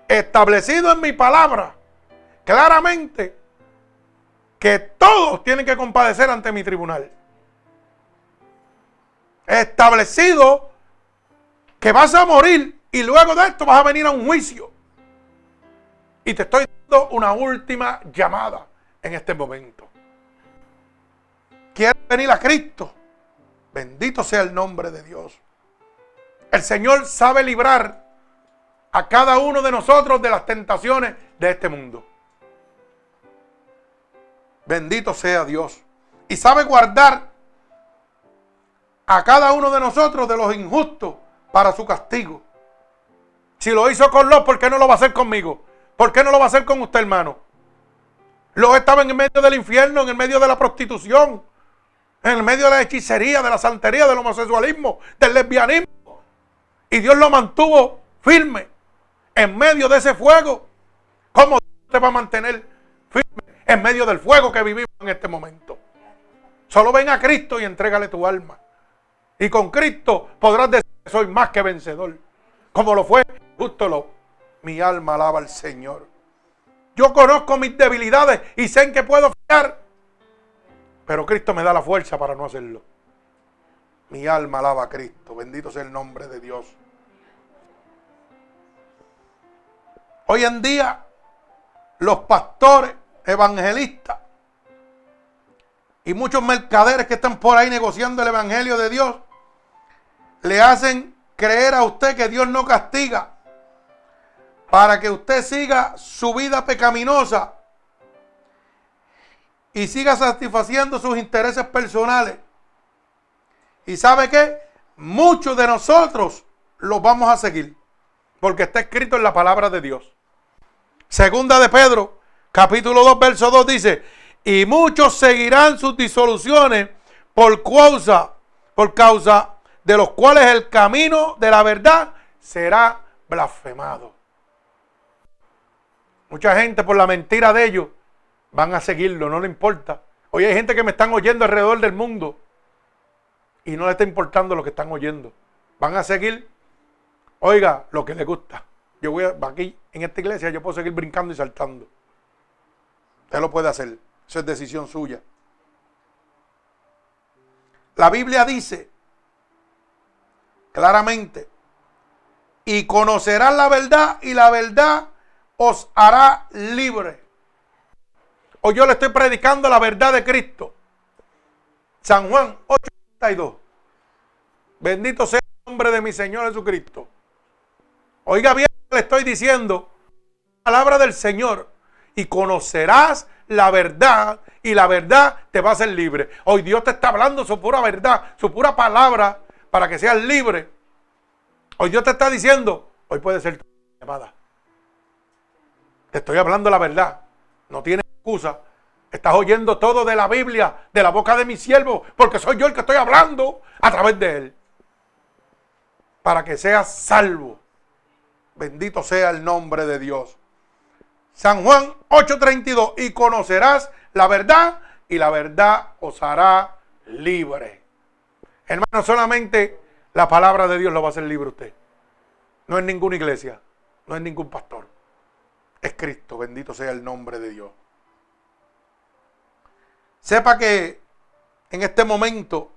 Establecido en mi palabra, claramente, que todos tienen que compadecer ante mi tribunal. Establecido que vas a morir y luego de esto vas a venir a un juicio. Y te estoy dando una última llamada en este momento. Quiere venir a Cristo. Bendito sea el nombre de Dios. El Señor sabe librar a cada uno de nosotros de las tentaciones de este mundo. Bendito sea Dios. Y sabe guardar a cada uno de nosotros de los injustos para su castigo. Si lo hizo con los, ¿por qué no lo va a hacer conmigo? ¿Por qué no lo va a hacer con usted, hermano? Los estaban en medio del infierno, en el medio de la prostitución, en el medio de la hechicería, de la santería, del homosexualismo, del lesbianismo. Y Dios lo mantuvo firme en medio de ese fuego. ¿Cómo te va a mantener firme en medio del fuego que vivimos en este momento? Solo ven a Cristo y entrégale tu alma. Y con Cristo podrás decir que soy más que vencedor. Como lo fue justo lo. Mi alma alaba al Señor. Yo conozco mis debilidades y sé en que puedo fallar. Pero Cristo me da la fuerza para no hacerlo. Mi alma alaba a Cristo. Bendito sea el nombre de Dios. Hoy en día, los pastores, evangelistas y muchos mercaderes que están por ahí negociando el evangelio de Dios, le hacen creer a usted que Dios no castiga para que usted siga su vida pecaminosa y siga satisfaciendo sus intereses personales. ¿Y sabe qué? Muchos de nosotros los vamos a seguir, porque está escrito en la palabra de Dios. Segunda de Pedro, capítulo 2, verso 2 dice, y muchos seguirán sus disoluciones por causa, por causa de los cuales el camino de la verdad será blasfemado. Mucha gente por la mentira de ellos van a seguirlo, no le importa. Hoy hay gente que me están oyendo alrededor del mundo y no le está importando lo que están oyendo. Van a seguir, oiga, lo que les gusta. Yo voy aquí en esta iglesia, yo puedo seguir brincando y saltando. Usted lo puede hacer. Eso es decisión suya. La Biblia dice claramente, y conocerán la verdad y la verdad os hará libre. O yo le estoy predicando la verdad de Cristo. San Juan 8:32. Bendito sea el nombre de mi Señor Jesucristo. Oiga bien, le estoy diciendo, palabra del Señor, y conocerás la verdad, y la verdad te va a hacer libre. Hoy Dios te está hablando su pura verdad, su pura palabra, para que seas libre. Hoy Dios te está diciendo, hoy puede ser tu llamada. Te estoy hablando la verdad. No tienes excusa. Estás oyendo todo de la Biblia, de la boca de mi siervo, porque soy yo el que estoy hablando a través de él. Para que seas salvo. Bendito sea el nombre de Dios. San Juan 8:32. Y conocerás la verdad y la verdad os hará libre. Hermano, solamente la palabra de Dios lo va a hacer libre usted. No es ninguna iglesia, no es ningún pastor. Es Cristo, bendito sea el nombre de Dios. Sepa que en este momento,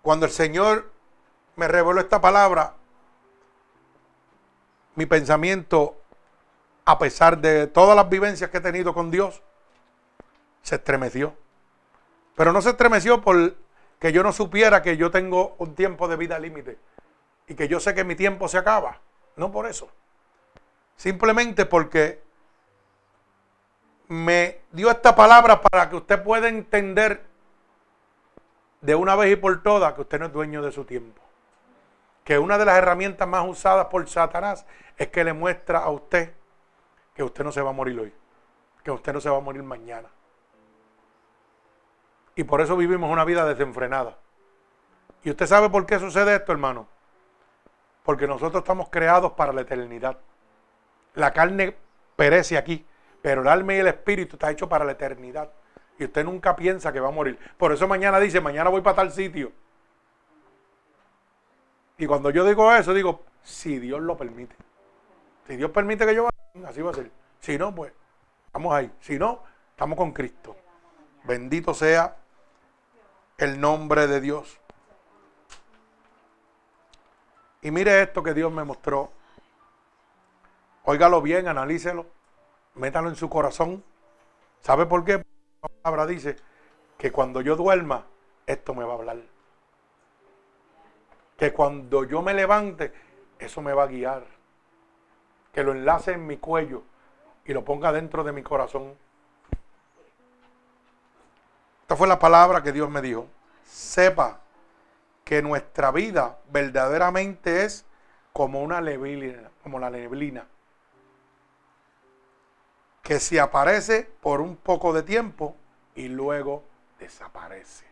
cuando el Señor me reveló esta palabra, mi pensamiento, a pesar de todas las vivencias que he tenido con Dios, se estremeció. Pero no se estremeció por que yo no supiera que yo tengo un tiempo de vida límite y que yo sé que mi tiempo se acaba. No por eso. Simplemente porque me dio esta palabra para que usted pueda entender de una vez y por todas que usted no es dueño de su tiempo. Que una de las herramientas más usadas por Satanás es que le muestra a usted que usted no se va a morir hoy, que usted no se va a morir mañana. Y por eso vivimos una vida desenfrenada. ¿Y usted sabe por qué sucede esto, hermano? Porque nosotros estamos creados para la eternidad. La carne perece aquí, pero el alma y el espíritu está hecho para la eternidad. Y usted nunca piensa que va a morir. Por eso mañana dice, mañana voy para tal sitio. Y cuando yo digo eso, digo, si Dios lo permite. Si Dios permite que yo vaya, así va a ser. Si no, pues, estamos ahí. Si no, estamos con Cristo. Bendito sea el nombre de Dios. Y mire esto que Dios me mostró. Óigalo bien, analícelo, métalo en su corazón. ¿Sabe por qué? La palabra dice que cuando yo duerma, esto me va a hablar. Que cuando yo me levante, eso me va a guiar. Que lo enlace en mi cuello y lo ponga dentro de mi corazón. Esta fue la palabra que Dios me dijo. sepa que nuestra vida verdaderamente es como una neblina, como la neblina, que se aparece por un poco de tiempo y luego desaparece.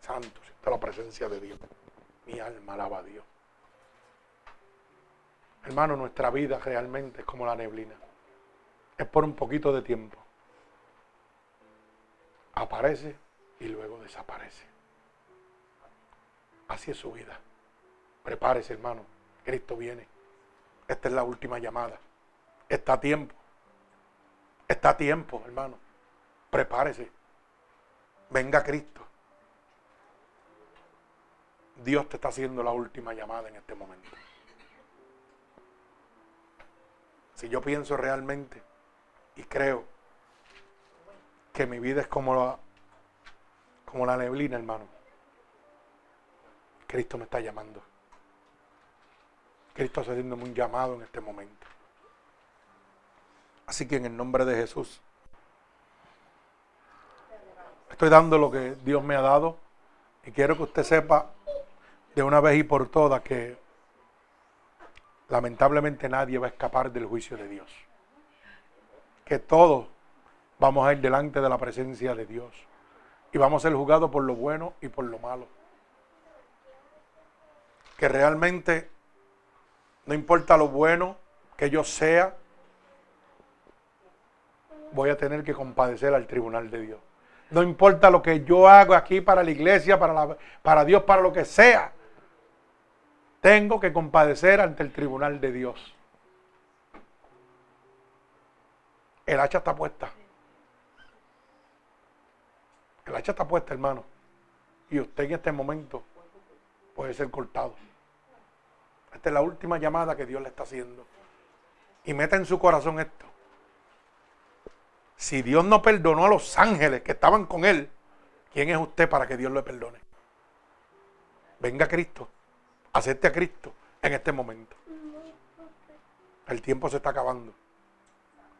Santo, siento la presencia de Dios. Mi alma alaba a Dios. Hermano, nuestra vida realmente es como la neblina. Es por un poquito de tiempo. Aparece y luego desaparece. Así es su vida. Prepárese, hermano. Cristo viene. Esta es la última llamada. Está a tiempo. Está a tiempo, hermano. Prepárese. Venga Cristo. Dios te está haciendo la última llamada en este momento. Si yo pienso realmente y creo que mi vida es como la, como la neblina, hermano, Cristo me está llamando. Cristo está haciéndome un llamado en este momento. Así que en el nombre de Jesús, estoy dando lo que Dios me ha dado y quiero que usted sepa de una vez y por todas que lamentablemente nadie va a escapar del juicio de Dios. Que todos vamos a ir delante de la presencia de Dios y vamos a ser juzgados por lo bueno y por lo malo. Que realmente no importa lo bueno que yo sea, voy a tener que compadecer al tribunal de Dios. No importa lo que yo hago aquí para la iglesia, para, para Dios, para lo que sea. Tengo que compadecer ante el tribunal de Dios. El hacha está puesta. El hacha está puesta, hermano. Y usted en este momento puede ser cortado. Esta es la última llamada que Dios le está haciendo. Y meta en su corazón esto. Si Dios no perdonó a los ángeles que estaban con él, ¿quién es usted para que Dios le perdone? Venga Cristo acepte a Cristo en este momento. El tiempo se está acabando.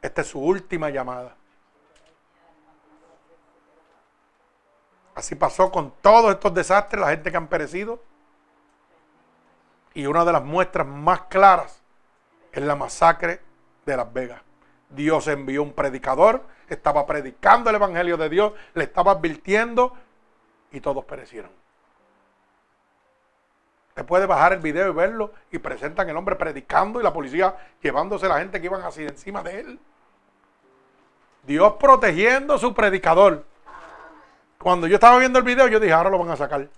Esta es su última llamada. Así pasó con todos estos desastres, la gente que han perecido. Y una de las muestras más claras es la masacre de Las Vegas. Dios envió un predicador, estaba predicando el Evangelio de Dios, le estaba advirtiendo y todos perecieron. Usted puede bajar el video y verlo y presentan el hombre predicando y la policía llevándose la gente que iban así encima de él. Dios protegiendo a su predicador. Cuando yo estaba viendo el video, yo dije, ahora lo van a sacar.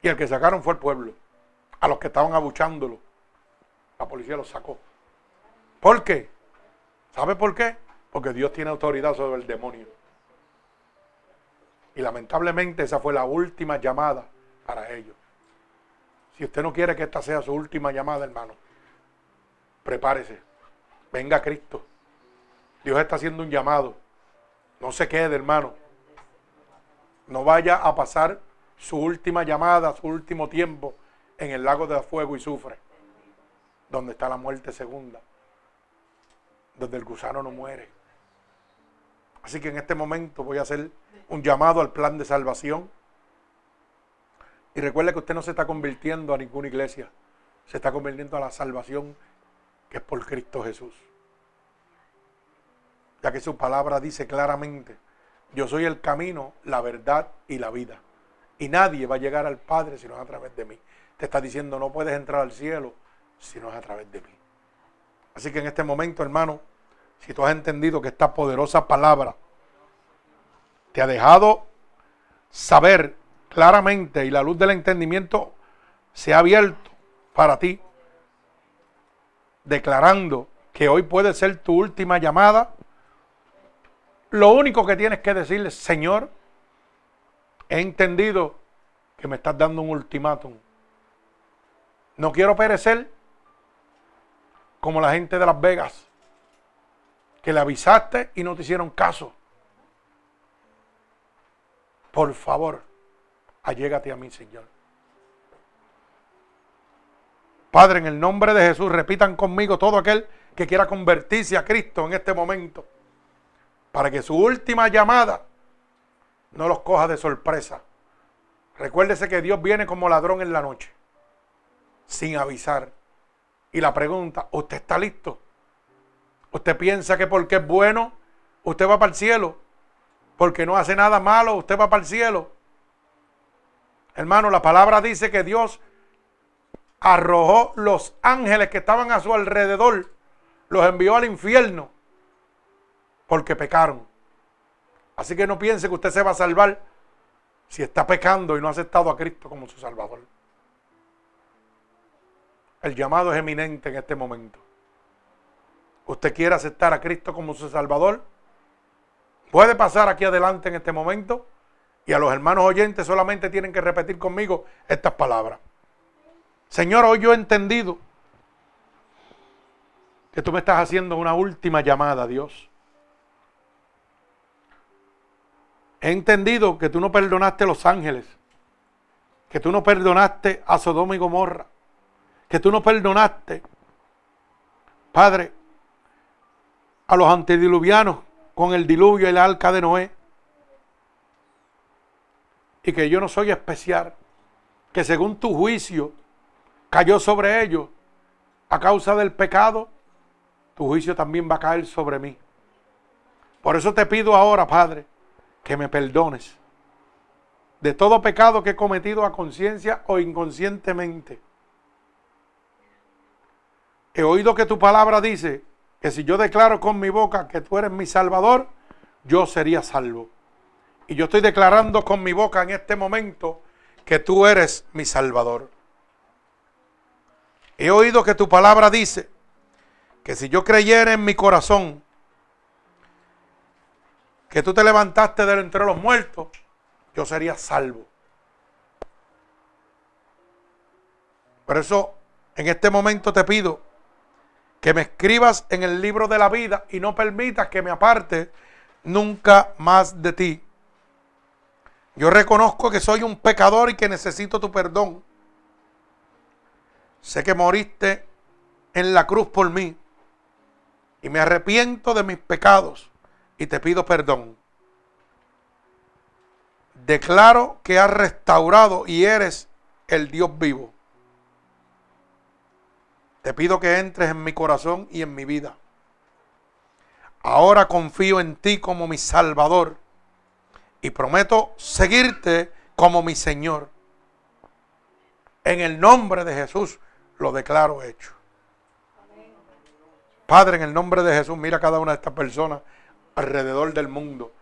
Y el que sacaron fue el pueblo. A los que estaban abuchándolo. La policía los sacó. ¿Por qué? ¿Sabe por qué? Porque Dios tiene autoridad sobre el demonio. Y lamentablemente esa fue la última llamada para ellos. Si usted no quiere que esta sea su última llamada, hermano, prepárese. Venga Cristo. Dios está haciendo un llamado. No se quede, hermano. No vaya a pasar su última llamada, su último tiempo en el lago de fuego y sufre, donde está la muerte segunda, donde el gusano no muere. Así que en este momento voy a hacer un llamado al plan de salvación y recuerde que usted no se está convirtiendo a ninguna iglesia, se está convirtiendo a la salvación que es por Cristo Jesús. Ya que su palabra dice claramente, yo soy el camino, la verdad y la vida. Y nadie va a llegar al Padre si no es a través de mí. Te está diciendo, no puedes entrar al cielo si no es a través de mí. Así que en este momento, hermano, si tú has entendido que esta poderosa palabra te ha dejado saber claramente y la luz del entendimiento se ha abierto para ti, declarando que hoy puede ser tu última llamada, lo único que tienes que decirle, Señor, he entendido que me estás dando un ultimátum. No quiero perecer como la gente de Las Vegas, que le avisaste y no te hicieron caso. Por favor, allégate a mí, Señor. Padre, en el nombre de Jesús, repitan conmigo todo aquel que quiera convertirse a Cristo en este momento, para que su última llamada no los coja de sorpresa. Recuérdese que Dios viene como ladrón en la noche, sin avisar. Y la pregunta, ¿usted está listo? ¿Usted piensa que porque es bueno, usted va para el cielo? Porque no hace nada malo, usted va para el cielo. Hermano, la palabra dice que Dios arrojó los ángeles que estaban a su alrededor, los envió al infierno porque pecaron. Así que no piense que usted se va a salvar si está pecando y no ha aceptado a Cristo como su Salvador. El llamado es eminente en este momento. ¿Usted quiere aceptar a Cristo como su Salvador? Puede pasar aquí adelante en este momento y a los hermanos oyentes solamente tienen que repetir conmigo estas palabras. Señor, hoy yo he entendido que tú me estás haciendo una última llamada, Dios. He entendido que tú no perdonaste a los ángeles, que tú no perdonaste a Sodoma y Gomorra, que tú no perdonaste, Padre, a los antediluvianos con el diluvio y el arca de Noé. Y que yo no soy especial, que según tu juicio cayó sobre ellos a causa del pecado, tu juicio también va a caer sobre mí. Por eso te pido ahora, Padre, que me perdones de todo pecado que he cometido a conciencia o inconscientemente. He oído que tu palabra dice que si yo declaro con mi boca que tú eres mi salvador, yo sería salvo. Y yo estoy declarando con mi boca en este momento que tú eres mi salvador. He oído que tu palabra dice que si yo creyera en mi corazón que tú te levantaste de entre los muertos, yo sería salvo. Por eso, en este momento te pido que me escribas en el libro de la vida y no permitas que me aparte nunca más de ti. Yo reconozco que soy un pecador y que necesito tu perdón. Sé que moriste en la cruz por mí y me arrepiento de mis pecados y te pido perdón. Declaro que has restaurado y eres el Dios vivo. Te pido que entres en mi corazón y en mi vida. Ahora confío en ti como mi Salvador y prometo seguirte como mi Señor. En el nombre de Jesús lo declaro hecho. Padre, en el nombre de Jesús, mira a cada una de estas personas alrededor del mundo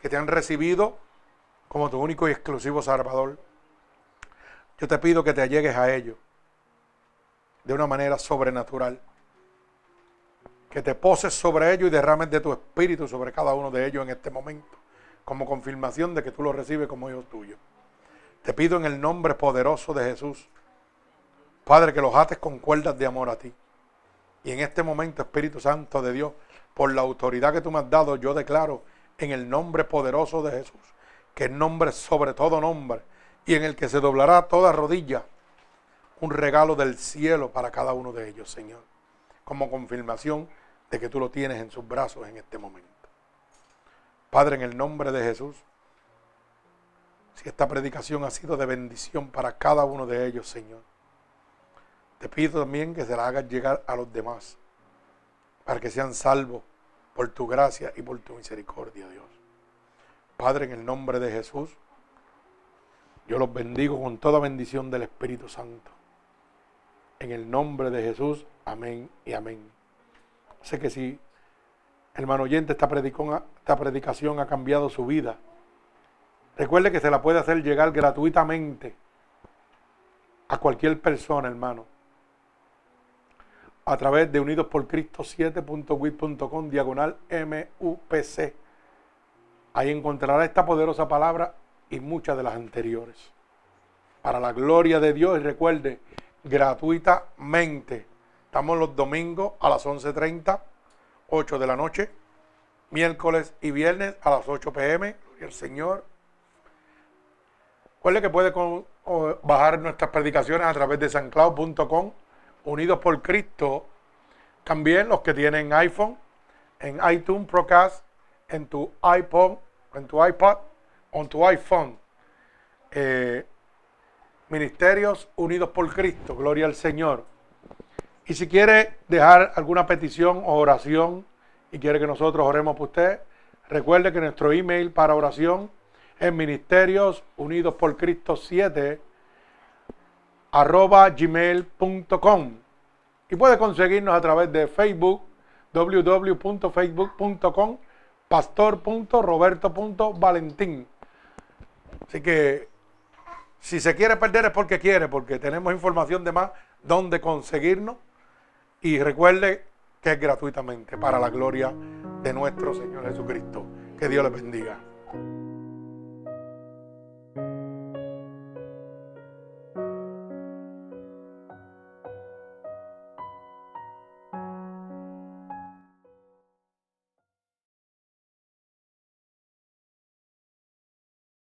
que te han recibido como tu único y exclusivo Salvador. Yo te pido que te allegues a ellos de una manera sobrenatural. Que te poses sobre ellos y derrames de tu espíritu sobre cada uno de ellos en este momento, como confirmación de que tú los recibes como hijos tuyos. Te pido en el nombre poderoso de Jesús Padre, que los ates con cuerdas de amor a ti. Y en este momento, Espíritu Santo de Dios, por la autoridad que tú me has dado, yo declaro en el nombre poderoso de Jesús, que el nombre sobre todo nombre, y en el que se doblará toda rodilla, un regalo del cielo para cada uno de ellos, Señor, como confirmación de que tú lo tienes en sus brazos en este momento. Padre, en el nombre de Jesús, si esta predicación ha sido de bendición para cada uno de ellos, Señor, te pido también que se la hagas llegar a los demás, para que sean salvos por tu gracia y por tu misericordia, Dios. Padre, en el nombre de Jesús, yo los bendigo con toda bendición del Espíritu Santo. En el nombre de Jesús, amén y amén. Sé que si hermano oyente, esta, esta predicación ha cambiado su vida, recuerde que se la puede hacer llegar gratuitamente a cualquier persona, hermano a través de Unidos por Cristo 7.wit.com diagonal MUPC. Ahí encontrará esta poderosa palabra y muchas de las anteriores. Para la gloria de Dios y recuerde, gratuitamente. Estamos los domingos a las 11.30, 8 de la noche, miércoles y viernes a las 8 pm. Gloria al Señor. Recuerde que puede bajar nuestras predicaciones a través de sancloud.com Unidos por Cristo, también los que tienen iPhone, en iTunes Procast, en tu iPhone, en tu iPad, on tu iPhone. Eh, Ministerios Unidos por Cristo, gloria al Señor. Y si quiere dejar alguna petición o oración y quiere que nosotros oremos por usted, recuerde que nuestro email para oración es Ministerios Unidos por Cristo 7 arroba gmail.com y puede conseguirnos a través de Facebook www.facebook.com pastor.roberto.valentín así que si se quiere perder es porque quiere porque tenemos información de más donde conseguirnos y recuerde que es gratuitamente para la gloria de nuestro Señor Jesucristo. Que Dios les bendiga